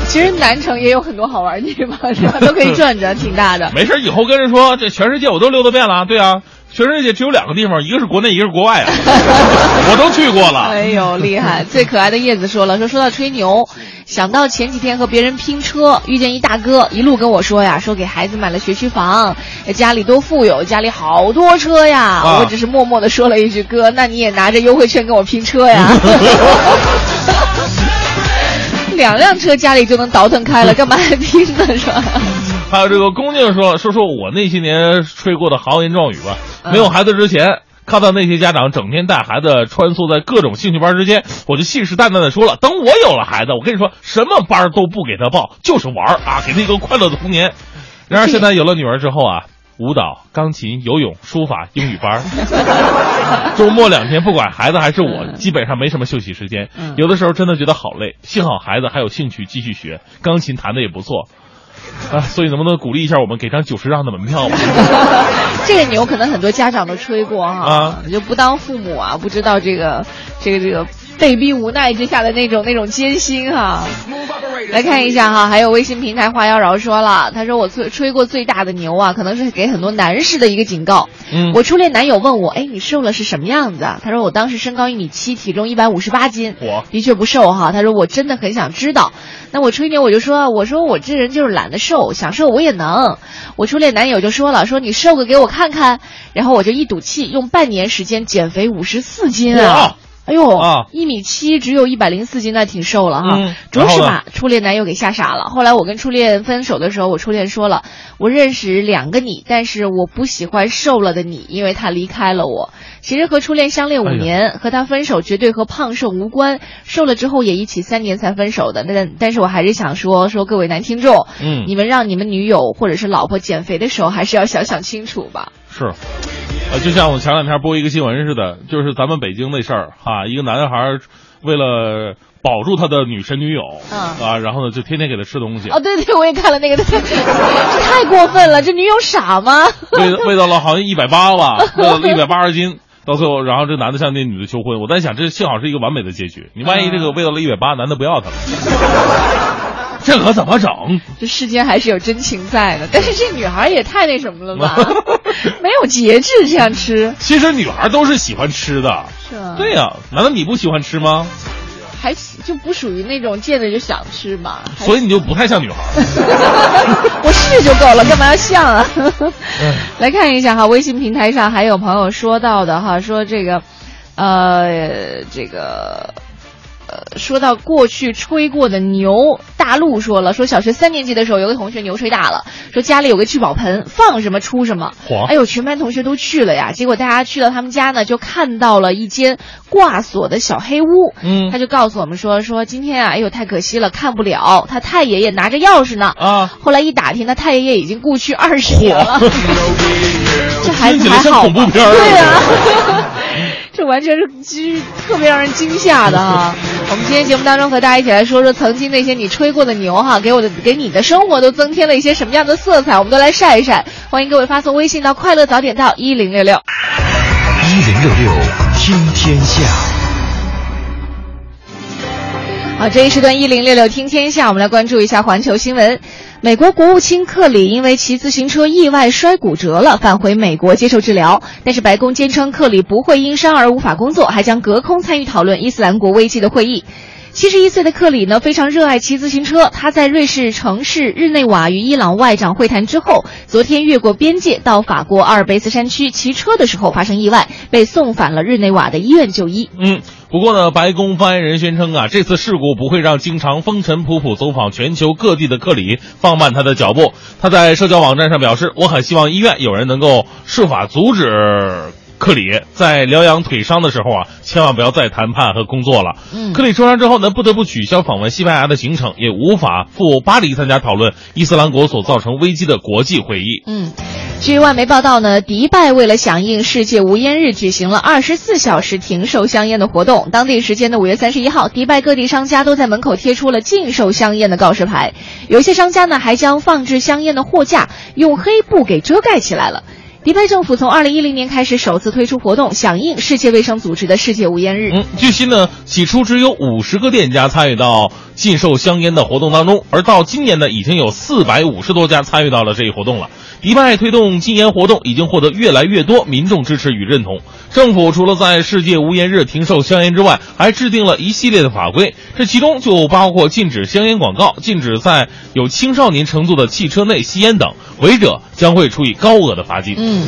其实南城也有很多好玩的地方，是吧？都可以转转，挺大的。没事，以后跟人说这全世界我都溜达遍了。对啊，全世界只有两个地方，一个是国内，一个是国外啊，我都去过了。哎呦，厉害！最可爱的叶子说了，说说到吹牛，想到前几天和别人拼车，遇见一大哥，一路跟我说呀，说给孩子买了学区房，家里多富有，家里好多车呀。啊我只是默默的说了一句，哥，那你也拿着优惠券跟我拼车呀。两辆车家里就能倒腾开了，干嘛还拼呢？是吧？还有这个恭敬说说说我那些年吹过的豪言壮语吧。嗯没有孩子之前，看到那些家长整天带孩子穿梭在各种兴趣班之间，我就信誓旦旦的说了，等我有了孩子，我跟你说，什么班都不给他报，就是玩儿啊，给他一个快乐的童年。然而现在有了女儿之后啊。舞蹈、钢琴、游泳、书法、英语班，周末两天，不管孩子还是我，基本上没什么休息时间。嗯有的时候真的觉得好累，幸好孩子还有兴趣继续学，钢琴弹的也不错。啊，所以能不能鼓励一下我们，给张九十张的门票吧？这个牛可能很多家长都吹过哈，啊就不当父母啊，不知道这个这个这个被逼无奈之下的那种那种艰辛哈。来看一下哈，还有微信平台花妖娆说了，他说我吹吹过最大的牛啊，可能是给很多男士的一个警告。嗯我初恋男友问我，哎，你瘦了是什么样子啊？他说我当时身高一米七，体重一百五十八斤，我的确不瘦哈。他说我真的很想知道。那我吹牛我就说，我说我这人就是懒得瘦，想瘦我也能。我初恋男友就说了，说你瘦个给我看看。然后我就一赌气，用半年时间减肥五十四斤啊哇！哎呦，啊一米七只有一百零四斤，那挺瘦了哈。嗯着实把初恋男友给吓傻了。后来我跟初恋分手的时候，我初恋说了，我认识两个你，但是我不喜欢瘦了的你，因为他离开了我。其实和初恋相恋五年，和他分手绝对和胖瘦无关，瘦了之后也一起三年才分手的。但但是我还是想说说各位男听众，嗯你们让你们女友或者是老婆减肥的时候，还是要想想清楚吧。是，呃，就像我前两天播一个新闻似的，就是咱们北京那事儿哈，一个男孩为了保住他的女神女友，嗯啊，然后呢就天天给他吃东西，哦，对对，我也看了那个，这太过分了，这女友傻吗？喂喂到了好像一百八吧，喂到了一百八十斤。到最后，然后这男的向那女的求婚。我在想，这幸好是一个完美的结局。你万一这个喂到了一百八，男的不要他了，这可怎么整？这世间还是有真情在的，但是这女孩也太那什么了吧，没有节制这样吃，其实女孩都是喜欢吃的，是吗？对呀、难道你不喜欢吃吗？还就不属于那种见着就想吃嘛。所以你就不太像女孩。我是就够了，干嘛要像啊？来看一下哈，微信平台上还有朋友说到的哈，说这个，呃，这个。呃，说到过去吹过的牛，大陆说了，说小学三年级的时候，有个同学牛吹大了，说家里有个聚宝盆，放什么出什么。哎呦，全班同学都去了呀，结果大家去到他们家呢，就看到了一间挂锁的小黑屋。嗯他就告诉我们说，说今天啊，哎呦，太可惜了，看不了，他太爷爷拿着钥匙呢。啊，后来一打听，他太爷爷已经故去二十年了。这孩子还好吗？恐怖片儿对呀、这完全是就是特别让人惊吓的哈。我们今天节目当中和大家一起来说说曾经那些你吹过的牛哈，给我的给你的生活都增添了一些什么样的色彩，我们都来晒一晒。欢迎各位发送微信到快乐早点到一零六六。一零六六听天下。好，这一时段一零六六听天下，我们来关注一下环球新闻。美国国务卿克里因为骑自行车意外摔骨折了，返回美国接受治疗。但是白宫坚称克里不会因伤而无法工作，还将隔空参与讨论伊斯兰国危机的会议。七十一岁的克里呢，非常热爱骑自行车。他在瑞士城市日内瓦与伊朗外长会谈之后，昨天越过边界到法国阿尔卑斯山区骑车的时候发生意外，被送返了日内瓦的医院就医。嗯，不过呢，白宫发言人宣称啊，这次事故不会让经常风尘仆仆走访全球各地的克里放慢他的脚步。他在社交网站上表示，我很希望医院有人能够设法阻止。克里在疗养腿伤的时候啊，千万不要再谈判和工作了。嗯克里受伤之后呢，不得不取消访问西班牙的行程，也无法赴巴黎参加讨论伊斯兰国所造成危机的国际会议。嗯，据外媒报道呢，迪拜为了响应世界无烟日，举行了二十四小时停售香烟的活动。当地时间的五月三十一号，迪拜各地商家都在门口贴出了禁售香烟的告示牌，有些商家呢还将放置香烟的货架用黑布给遮盖起来了。迪拜政府从二零一零年开始首次推出活动，响应世界卫生组织的世界无烟日。嗯，据悉呢，起初只有五十个店家参与到禁售香烟的活动当中。而到今年呢，已经有四百五十多家参与到了这一活动了。迪拜推动禁烟活动已经获得越来越多民众支持与认同。政府除了在世界无烟日停售香烟之外，还制定了一系列的法规，这其中就包括禁止香烟广告、禁止在有青少年乘坐的汽车内吸烟等，违者将会处以高额的罚金。嗯。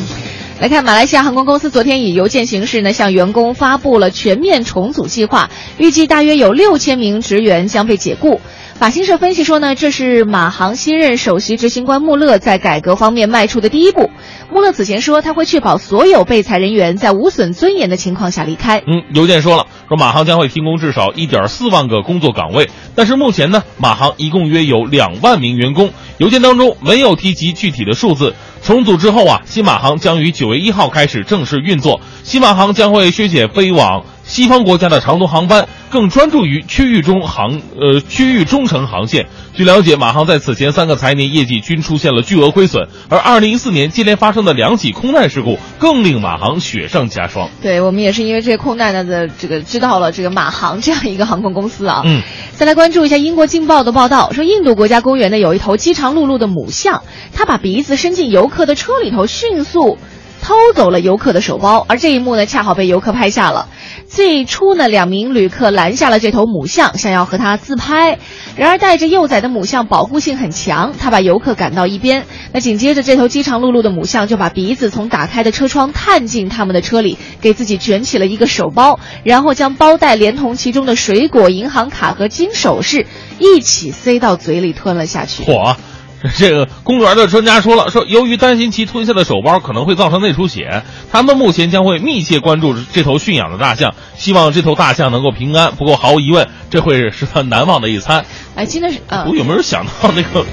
来看，马来西亚航空公司昨天以邮件形式呢，向员工发布了全面重组计划，预计大约有六千名职员将被解雇。法新社分析说呢，这是马航新任首席执行官穆勒在改革方面迈出的第一步。穆勒此前说，他会确保所有被裁人员在无损尊严的情况下离开。嗯，邮件说了，说马航将会提供至少一点四万个工作岗位，但是目前呢，马航一共约有两万名员工。邮件当中没有提及具体的数字。重组之后啊，新马航将于九月一号开始正式运作。新马航将会削减飞往西方国家的长途航班，更专注于区域中航呃区域中程航线。据了解，马航在此前三个财年业绩均出现了巨额亏损，而二零一四年接连发生的两起空难事故更令马航雪上加霜。对我们也是因为这个空难呢的这个知道了这个马航这样一个航空公司啊。嗯，再来关注一下英国《镜报》的报道，说印度国家公园呢有一头饥肠辘辘的母象，它把鼻子伸进游客的车里头，迅速。偷走了游客的手包，而这一幕呢，恰好被游客拍下了。最初呢，两名旅客拦下了这头母象，想要和它自拍。然而，带着幼崽的母象保护性很强，它把游客赶到一边。那紧接着，这头饥肠辘辘的母象就把鼻子从打开的车窗探进他们的车里，给自己卷起了一个手包，然后将包带连同其中的水果、银行卡和金首饰一起塞到嘴里吞了下去。嚯！这个公园的专家说了，说由于担心其吞下的手包可能会造成内出血，他们目前将会密切关注这头驯养的大象，希望这头大象能够平安。不过毫无疑问，这会是他难忘的一餐。哎，真的是，我有没有想到那个？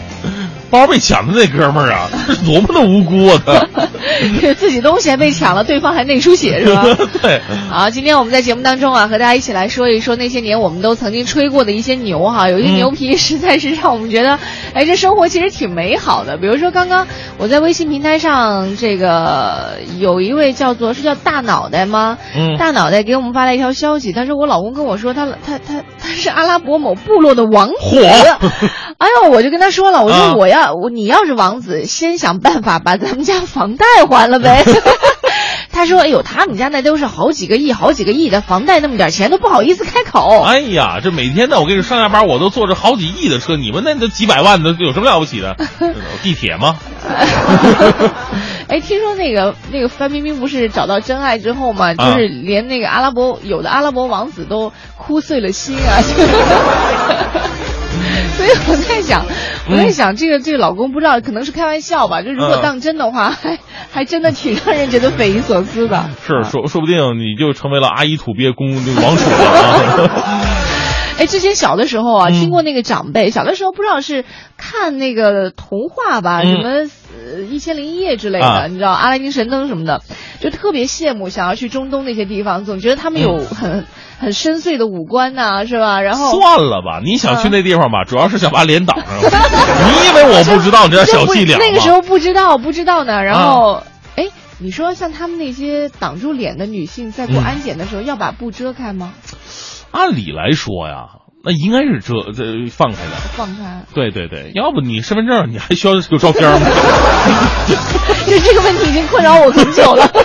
包被抢的那哥们儿啊，多么的无辜啊！他 自己东西还被抢了，对方还内出血是吧？对。好，今天我们在节目当中啊，和大家一起来说一说那些年我们都曾经吹过的一些牛哈，有一些牛皮实在是让我们觉得，哎，这生活其实挺美好的。比如说刚刚我在微信平台上，这个有一位叫做是叫大脑袋吗？嗯。大脑袋给我们发来一条消息，他说我老公跟我说他他他他是阿拉伯某部落的王子。哎呦，我就跟他说了，我说我要。我你要是王子，先想办法把咱们家房贷还了呗。他说：“哎呦，他们家那都是好几个亿、好几个亿的房贷，那么点钱都不好意思开口。”哎呀，这每天呢，我跟你上下班，我都坐着好几亿的车，你们那都几百万的，有什么了不起的？地铁吗？哎，听说那个那个范冰冰不是找到真爱之后嘛，就是连那个阿拉伯有的阿拉伯王子都哭碎了心啊。所以我在想，我在想，这个这个老公不知道可能是开玩笑吧？就如果当真的话，还还真的挺让人觉得匪夷所思的。是说说不定你就成为了阿姨土鳖公王储了。哎，之前小的时候啊，听过那个长辈，小的时候不知道是看那个童话吧，什么呃一千零一夜之类的，你知道阿拉丁神灯什么的，就特别羡慕想要去中东那些地方，总觉得他们有很。很深邃的五官呐，是吧？然后算了吧，你想去那地方吧，主要是想把脸挡上。你以为我不知道你这小伎俩那个时候不知道，不知道呢。然后，哎，你说像他们那些挡住脸的女性，在过安检的时候要把布遮开吗？按理来说呀。那应该是这这放开的，放开。对对对，要不你身份证你还需要有照片吗？就 这个问题已经困扰我很久了。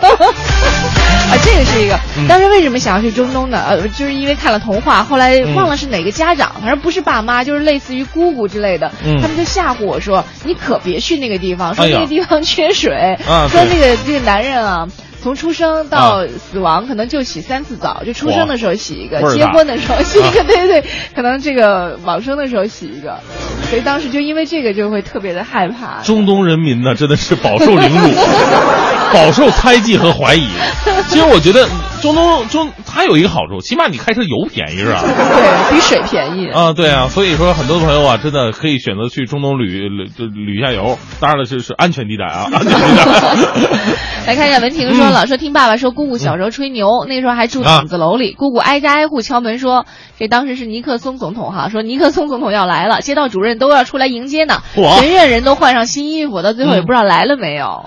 啊，这个是一个。当时为什么想要去中东呢？呃，就是因为看了童话，后来忘了是哪个家长，反正不是爸妈，就是类似于姑姑之类的，他们就吓唬我说：“你可别去那个地方，说那个地方缺水，说那个这个男人啊。”从出生到死亡，可能就洗三次澡，就出生的时候洗一个，结婚的时候洗一个，对对对，可能这个往生的时候洗一个，所以当时就因为这个就会特别的害怕。中东人民呢，真的是饱受凌辱，饱受猜忌和怀疑。其实我觉得中东中它有一个好处，起码你开车油便宜是吧？对比水便宜啊，对啊，所以说很多朋友啊，真的可以选择去中东旅旅旅一下游，当然了，是是安全地带啊，安全地带。来看一下文婷说。老说听爸爸说，姑姑小时候吹牛，那时候还住筒子楼里，姑姑挨家挨户敲门说，这当时是尼克松总统哈，说尼克松总统要来了，街道主任都要出来迎接呢，全院人都换上新衣服，到最后也不知道来了没有。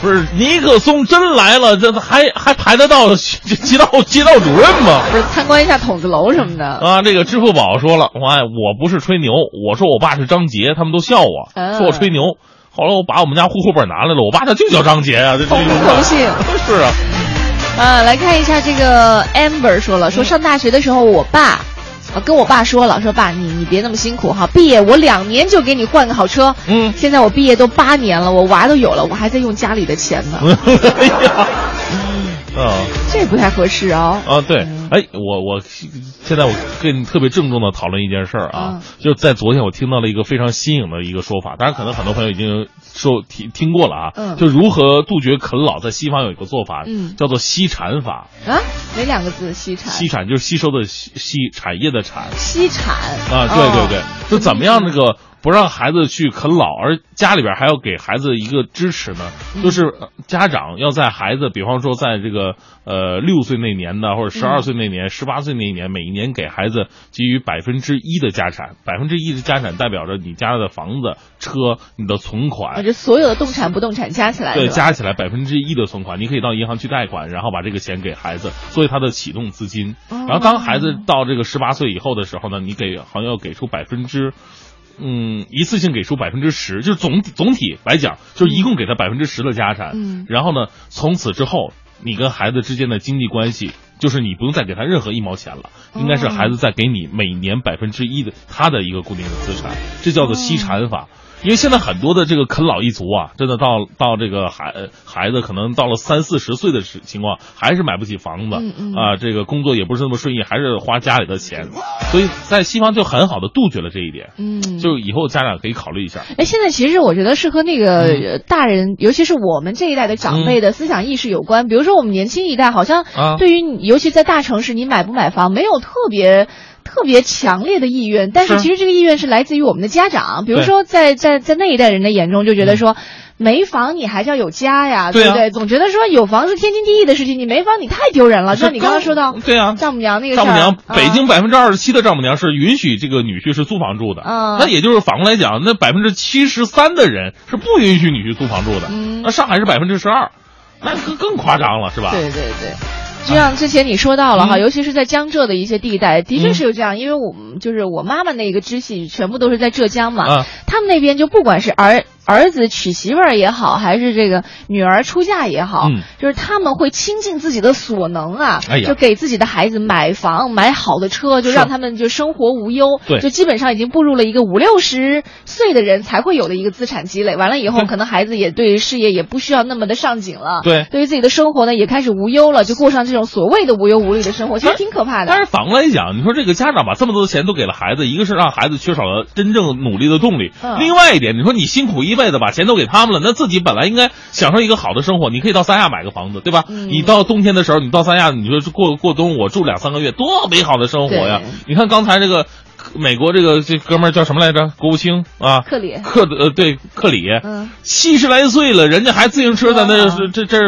不是尼克松真来了，这还还排得到 街道街道主任吗？不是参观一下筒子楼什么的。啊，这个支付宝说了，我我不是吹牛，我说我爸是张杰，他们都笑我，嗯说我吹牛。后来我把我们家户口本拿来了，我爸他就叫张杰啊，这不同姓？是啊，啊，来看一下这个 Amber 说了，说上大学的时候，我爸。我跟我爸说了，说爸，你你别那么辛苦哈，毕业我两年就给你换个好车。嗯，现在我毕业都八年了，我娃都有了，我还在用家里的钱呢。哎呀，啊这不太合适啊、啊，对，哎，我我现在我跟你特别郑重的讨论一件事儿啊，嗯。就是在昨天我听到了一个非常新颖的一个说法，当然可能很多朋友已经说听听过了啊，嗯。就如何杜绝啃老，在西方有一个做法，嗯。叫做吸产法，啊，哪两个字？吸产。吸产就是吸收的吸吸产业的产，吸产。啊，对对对。哦，就怎么样那个不让孩子去啃老，而家里边还要给孩子一个支持呢？嗯就是呃家长要在孩子，比方说在这个呃六岁那年的，或者十二岁那年、十八岁那一年，每一年给孩子给予百分之一的家产，百分之一的家产代表着你家的房子、车、你的存啊，款。这所有的动产不动产加起来对，加起来百分之一的存款，你可以到银行去贷款，然后把这个钱给孩子作为他的启动资金。哦然后当孩子到这个十八岁以后的时候呢，你给好像要给出百分之，嗯，一次性给出百分之十，就是总总体来讲，就是一共给他百分之十的家产。嗯然后呢，从此之后，你跟孩子之间的经济关系，就是你不用再给他任何一毛钱了，应该是孩子再给你每年百分之一的他的一个固定的资产，这叫做吸产法。因为现在很多的这个啃老一族啊，真的到到这个孩孩子可能到了三四十岁的时情况，还是买不起房子嗯嗯啊，这个工作也不是那么顺意，还是花家里的钱，所以在西方就很好的杜绝了这一点。嗯，就以后家长可以考虑一下。哎，现在其实我觉得是和那个大人，尤其是我们这一代的长辈的思想意识有关。比如说我们年轻一代，好像啊对于你，尤其在大城市，你买不买房没有特别。特别强烈的意愿，但是是其实这个意愿是来自于我们的家长。比如说在，在在那一代人的眼中，就觉得说，没房你还是要有家呀，对啊不对？总觉得说有房是天经地义的事情，你没房你太丢人了。就像你刚刚说到对啊，丈母娘那个事丈母娘，啊北京百分之二十七的丈母娘是允许这个女婿是租房住的，嗯那也就是反过来讲，那百分之七十三的人是不允许女婿租房住的，嗯那上海是百分之十二，那更更夸张了，是吧？对对对。就像之前你说到了哈，嗯。尤其是在江浙的一些地带，的确嗯是有这样，因为我们就是我妈妈那个支系全部都是在浙江嘛，啊。他们那边就不管是儿儿子娶媳妇儿也好，还是这个女儿出嫁也好，嗯就是他们会倾尽自己的所能啊，哎呀就给自己的孩子买房、买好的车，就让他们就生活无忧。对就基本上已经步入了一个五六十岁的人才会有的一个资产积累。完了以后，可能孩子也对事业也不需要那么的上紧了。对对于自己的生活呢，也开始无忧了，就过上这种所谓的无忧无虑的生活，其实挺可怕的。但是反过来讲，你说这个家长把这么多的钱都给了孩子，一个是让孩子缺少了真正努力的动力，嗯另外一点，你说你辛苦一辈子把钱都给他们了，那自己本来应该享受一个好的生活，你可以到三亚买个房子，对吧？嗯你到冬天的时候，你到三亚，你说过过冬，我住两三个月，多美好的生活呀！你看刚才这个。美国这个这哥们儿叫什么来着？国务卿啊，克里克呃对克里，嗯七十来岁了，人家还自行车在那这这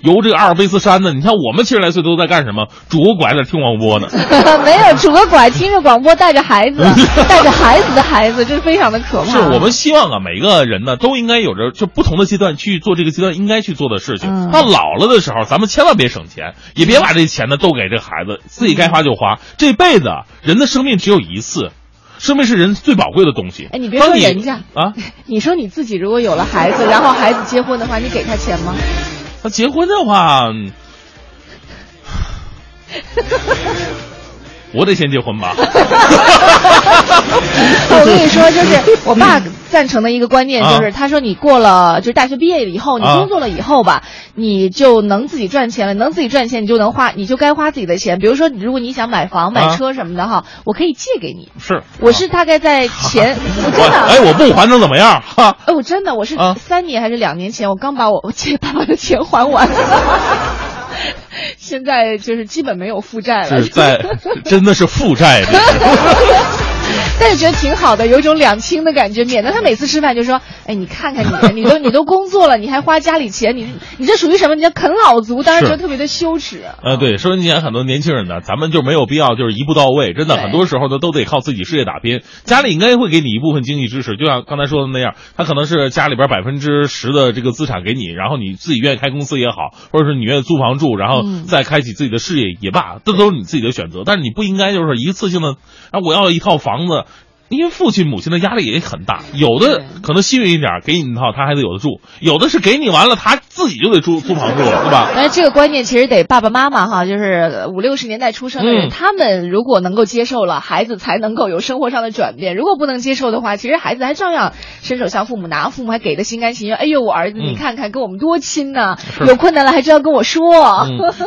游这个阿尔卑斯山呢。你看我们七十来岁都在干什么？拄个拐在听广播呢。没有拄个拐，听着广播，带着孩子，带着孩子的孩子，这非常的可怕。是我们希望啊，每个人呢都应该有着就不同的阶段去做这个阶段应该去做的事情。嗯到老了的时候，咱们千万别省钱，也别把这钱呢都给这孩子，自己该花就花。这辈子啊人的生命只有一次，生命是人最宝贵的东西。哎，你别说当人家啊，你说你自己如果有了孩子，然后孩子结婚的话，你给他钱吗？他结婚的话，嗯 我得先结婚吧。我跟你说，就是我爸赞成的一个观念，就是啊他说你过了就是大学毕业了以后，你啊工作了以后吧，你就能自己赚钱了，能自己赚钱，你就能花，你就该花自己的钱。比如说，如果你想买房、买啊车什么的哈，我可以借给你。是，我是大概在前，我真的，哎，我不还能怎么样？哈，哎，我真的，我是啊三年还是两年前，我刚把我我借爸爸的钱还完，现在就是基本没有负债了。是在真的是负债。但是觉得挺好的，有一种两清的感觉，免得他每次吃饭就说：“哎，你看看你，你都你都工作了，你还花家里钱，你你这属于什么？你叫啃老族。”当然觉得特别的羞耻。呃，对，收音机前很多年轻人呢，咱们就没有必要就是一步到位，真的，很多时候呢都得靠自己事业打拼。家里应该会给你一部分经济支持，就像刚才说的那样，他可能是家里边百分之十的这个资产给你，然后你自己愿意开公司也好，或者是你愿意租房住，然后再开启自己的事业也罢，这都是你自己的选择。但是你不应该就是一次性的，啊，我要一套房子。因为父亲母亲的压力也很大，有的可能幸运一点，给你一套他还得有的住；有的是给你完了，他自己就得租租房住了，对吧？但 是这个观念其实得爸爸妈妈哈，就是五六十年代出生的人，他们如果能够接受了，孩子才能够有生活上的转变。如果不能接受的话，其实孩子还照样伸手向父母拿，父母还给的心甘情愿。哎呦，我儿子你看看跟我们多亲呐，有困难了还知道跟我说。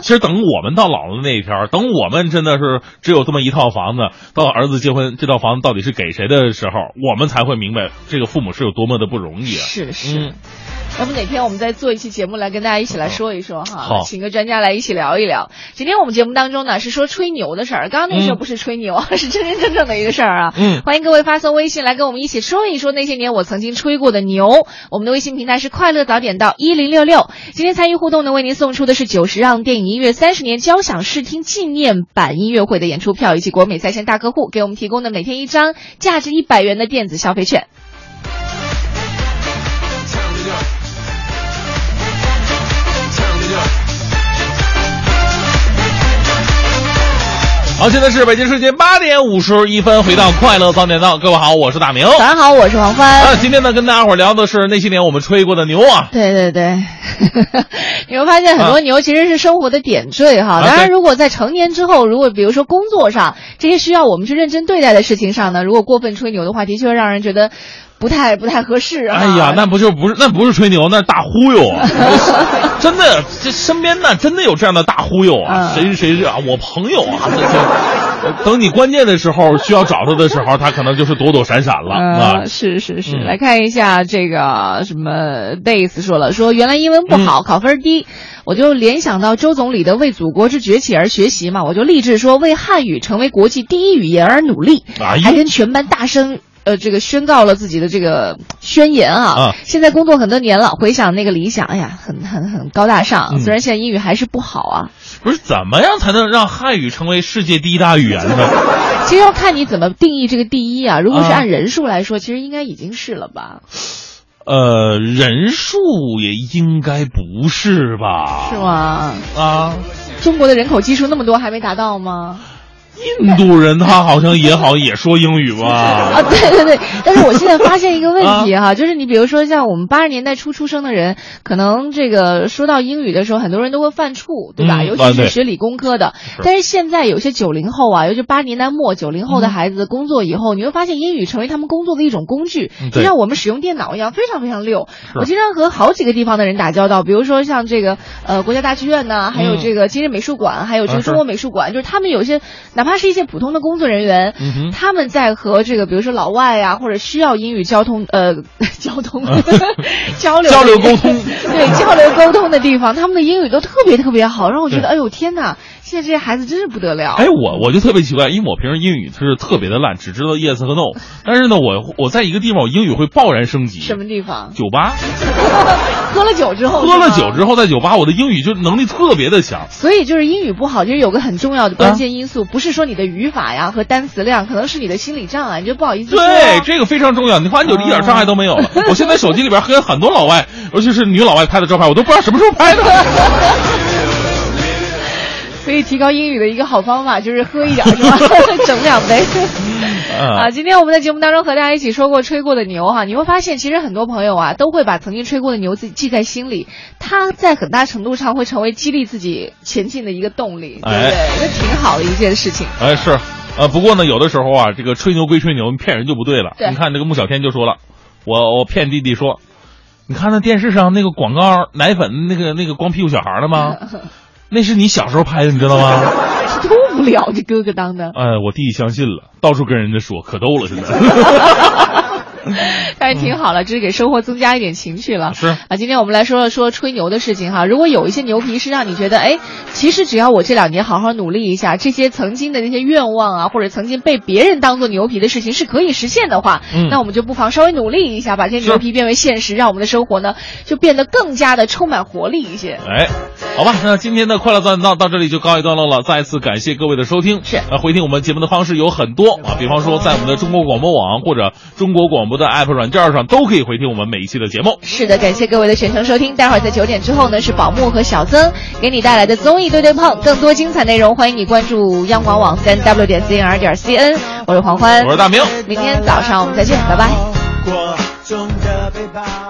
其实等我们到老了那一天，等我们真的是只有这么一套房子，到儿子结婚，这套房子到底是给？谁的时候，我们才会明白这个父母是有多么的不容易啊！是是，要不哪天我们再做一期节目来跟大家一起来说一说哈，好，请个专家来一起聊一聊。今天我们节目当中呢是说吹牛的事儿，刚刚那时候不是吹牛，是真真正正的一个事儿啊。嗯，欢迎各位发送微信来跟我们一起说一说那些年我曾经吹过的牛。我们的微信平台是快乐早点到一零六六。今天参与互动呢，为您送出的是九十让电影音乐三十年交响视听纪念版音乐会的演出票，以及国美在线大客户给我们提供的每天一张。价值一百元的电子消费券。好，现在是北京时间八点五十一分，回到快乐早点到，各位好，我是大明。大家好，我是黄欢。啊，今天呢，跟大家伙聊的是那些年我们吹过的牛啊。对对对，你会发现很多牛其实是生活的点缀哈。当然，如果在成年之后，如果比如说工作上这些需要我们去认真对待的事情上呢，如果过分吹牛的话，的确让人觉得。不太不太合适啊！哎呀，那不就不是那不是吹牛，那是大忽悠啊！真的，这身边呢真的有这样的大忽悠啊！谁谁是啊？我朋友啊！等你关键的时候需要找他的时候，他可能就是躲躲闪闪了啊！是是是，来看一下这个什么贝斯说了，说原来英文不好，考分低，我就联想到周总理的为祖国之崛起而学习嘛，我就立志说为汉语成为国际第一语言而努力，还跟全班大声。呃，这个宣告了自己的这个宣言啊！现在工作很多年了，回想那个理想，哎呀，很很很高大上。虽然现在英语还是不好啊。不是怎么样才能让汉语成为世界第一大语言呢？其实要看你怎么定义这个第一啊。如果是按人数来说，其实应该已经是了吧？呃，人数也应该不是吧？是吗？啊，中国的人口基数那么多，还没达到吗？印度人他好像也好也说英语吧？啊，对对对。但是我现在发现一个问题哈，就是你比如说像我们八十年代初出生的人，可能这个说到英语的时候，很多人都会犯怵，对吧？尤其是学理工科的。但是现在有些九零后啊，尤其八十年代末九零后的孩子工作以后，你会发现英语成为他们工作的一种工具，就像我们使用电脑一样，非常非常溜。我经常和好几个地方的人打交道，比如说像这个呃国家大剧院呐，还有这个今日美术馆，还有这个中国美术馆，就是他们有些哪怕。他是一些普通的工作人员，他们在和这个比如说老外啊，或者需要英语交通呃 交通 交流交流沟通 对交流沟通的地方，他们的英语都特别特别好，让我觉得哎呦天哪！现在这些孩子真是不得了。哎，我我就特别奇怪，因为我平时英语是特别的烂，只知道 yes 和 no。但是呢，我我在一个地方，我英语会爆然升级。什么地方？酒吧。喝了酒之后。喝了酒之后，在酒吧，我的英语就能力特别的强。所以就是英语不好，就是有个很重要的关键因素，不是说你的语法呀和单词量，可能是你的心理障碍，你就不好意思说。对，这个非常重要。你看，你就一点障碍都没有了。我现在手机里边和很多老外，尤其是女老外拍的照片，我都不知道什么时候拍的。可以提高英语的一个好方法就是喝一点，是吧？整两杯。啊，今天我们在节目当中和大家一起说过吹过的牛哈，你会发现其实很多朋友啊都会把曾经吹过的牛自己记在心里，它在很大程度上会成为激励自己前进的一个动力，对不对？那挺好的一件事情。哎，是，呃，不过呢，有的时候啊，这个吹牛归吹牛，骗人就不对了。对，你看这个穆小天就说了，我我骗弟弟说，你看那电视上那个广告奶粉那个那个光屁股小孩了吗？那是你小时候拍的，你知道吗？多无聊，这哥哥当的。哎，我弟弟相信了，到处跟人家说，可逗了，现在。但是挺好了，这是给生活增加一点情趣了。是啊，今天我们来说说吹牛的事情哈。如果有一些牛皮是让你觉得，哎，其实只要我这两年好好努力一下，这些曾经的那些愿望啊，或者曾经被别人当做牛皮的事情是可以实现的话，嗯那我们就不妨稍微努力一下，把这些牛皮变为现实，让我们的生活呢就变得更加的充满活力一些。哎，好吧，那今天的快乐赞到到这里就告一段落了。再次感谢各位的收听。是呃，回听我们节目的方式有很多啊，比方说在我们的中国广播网或者中国广播的 App 软件上都可以回听我们每一期的节目。是的，感谢各位的全程收听。待会儿在九点之后呢，是宝木和小曾给你带来的综艺对对碰，更多精彩内容，欢迎你关注央广网三 w 点 cnr 点 cn。我是黄欢，我是大明。明天早上我们再见，拜拜。过中的背包。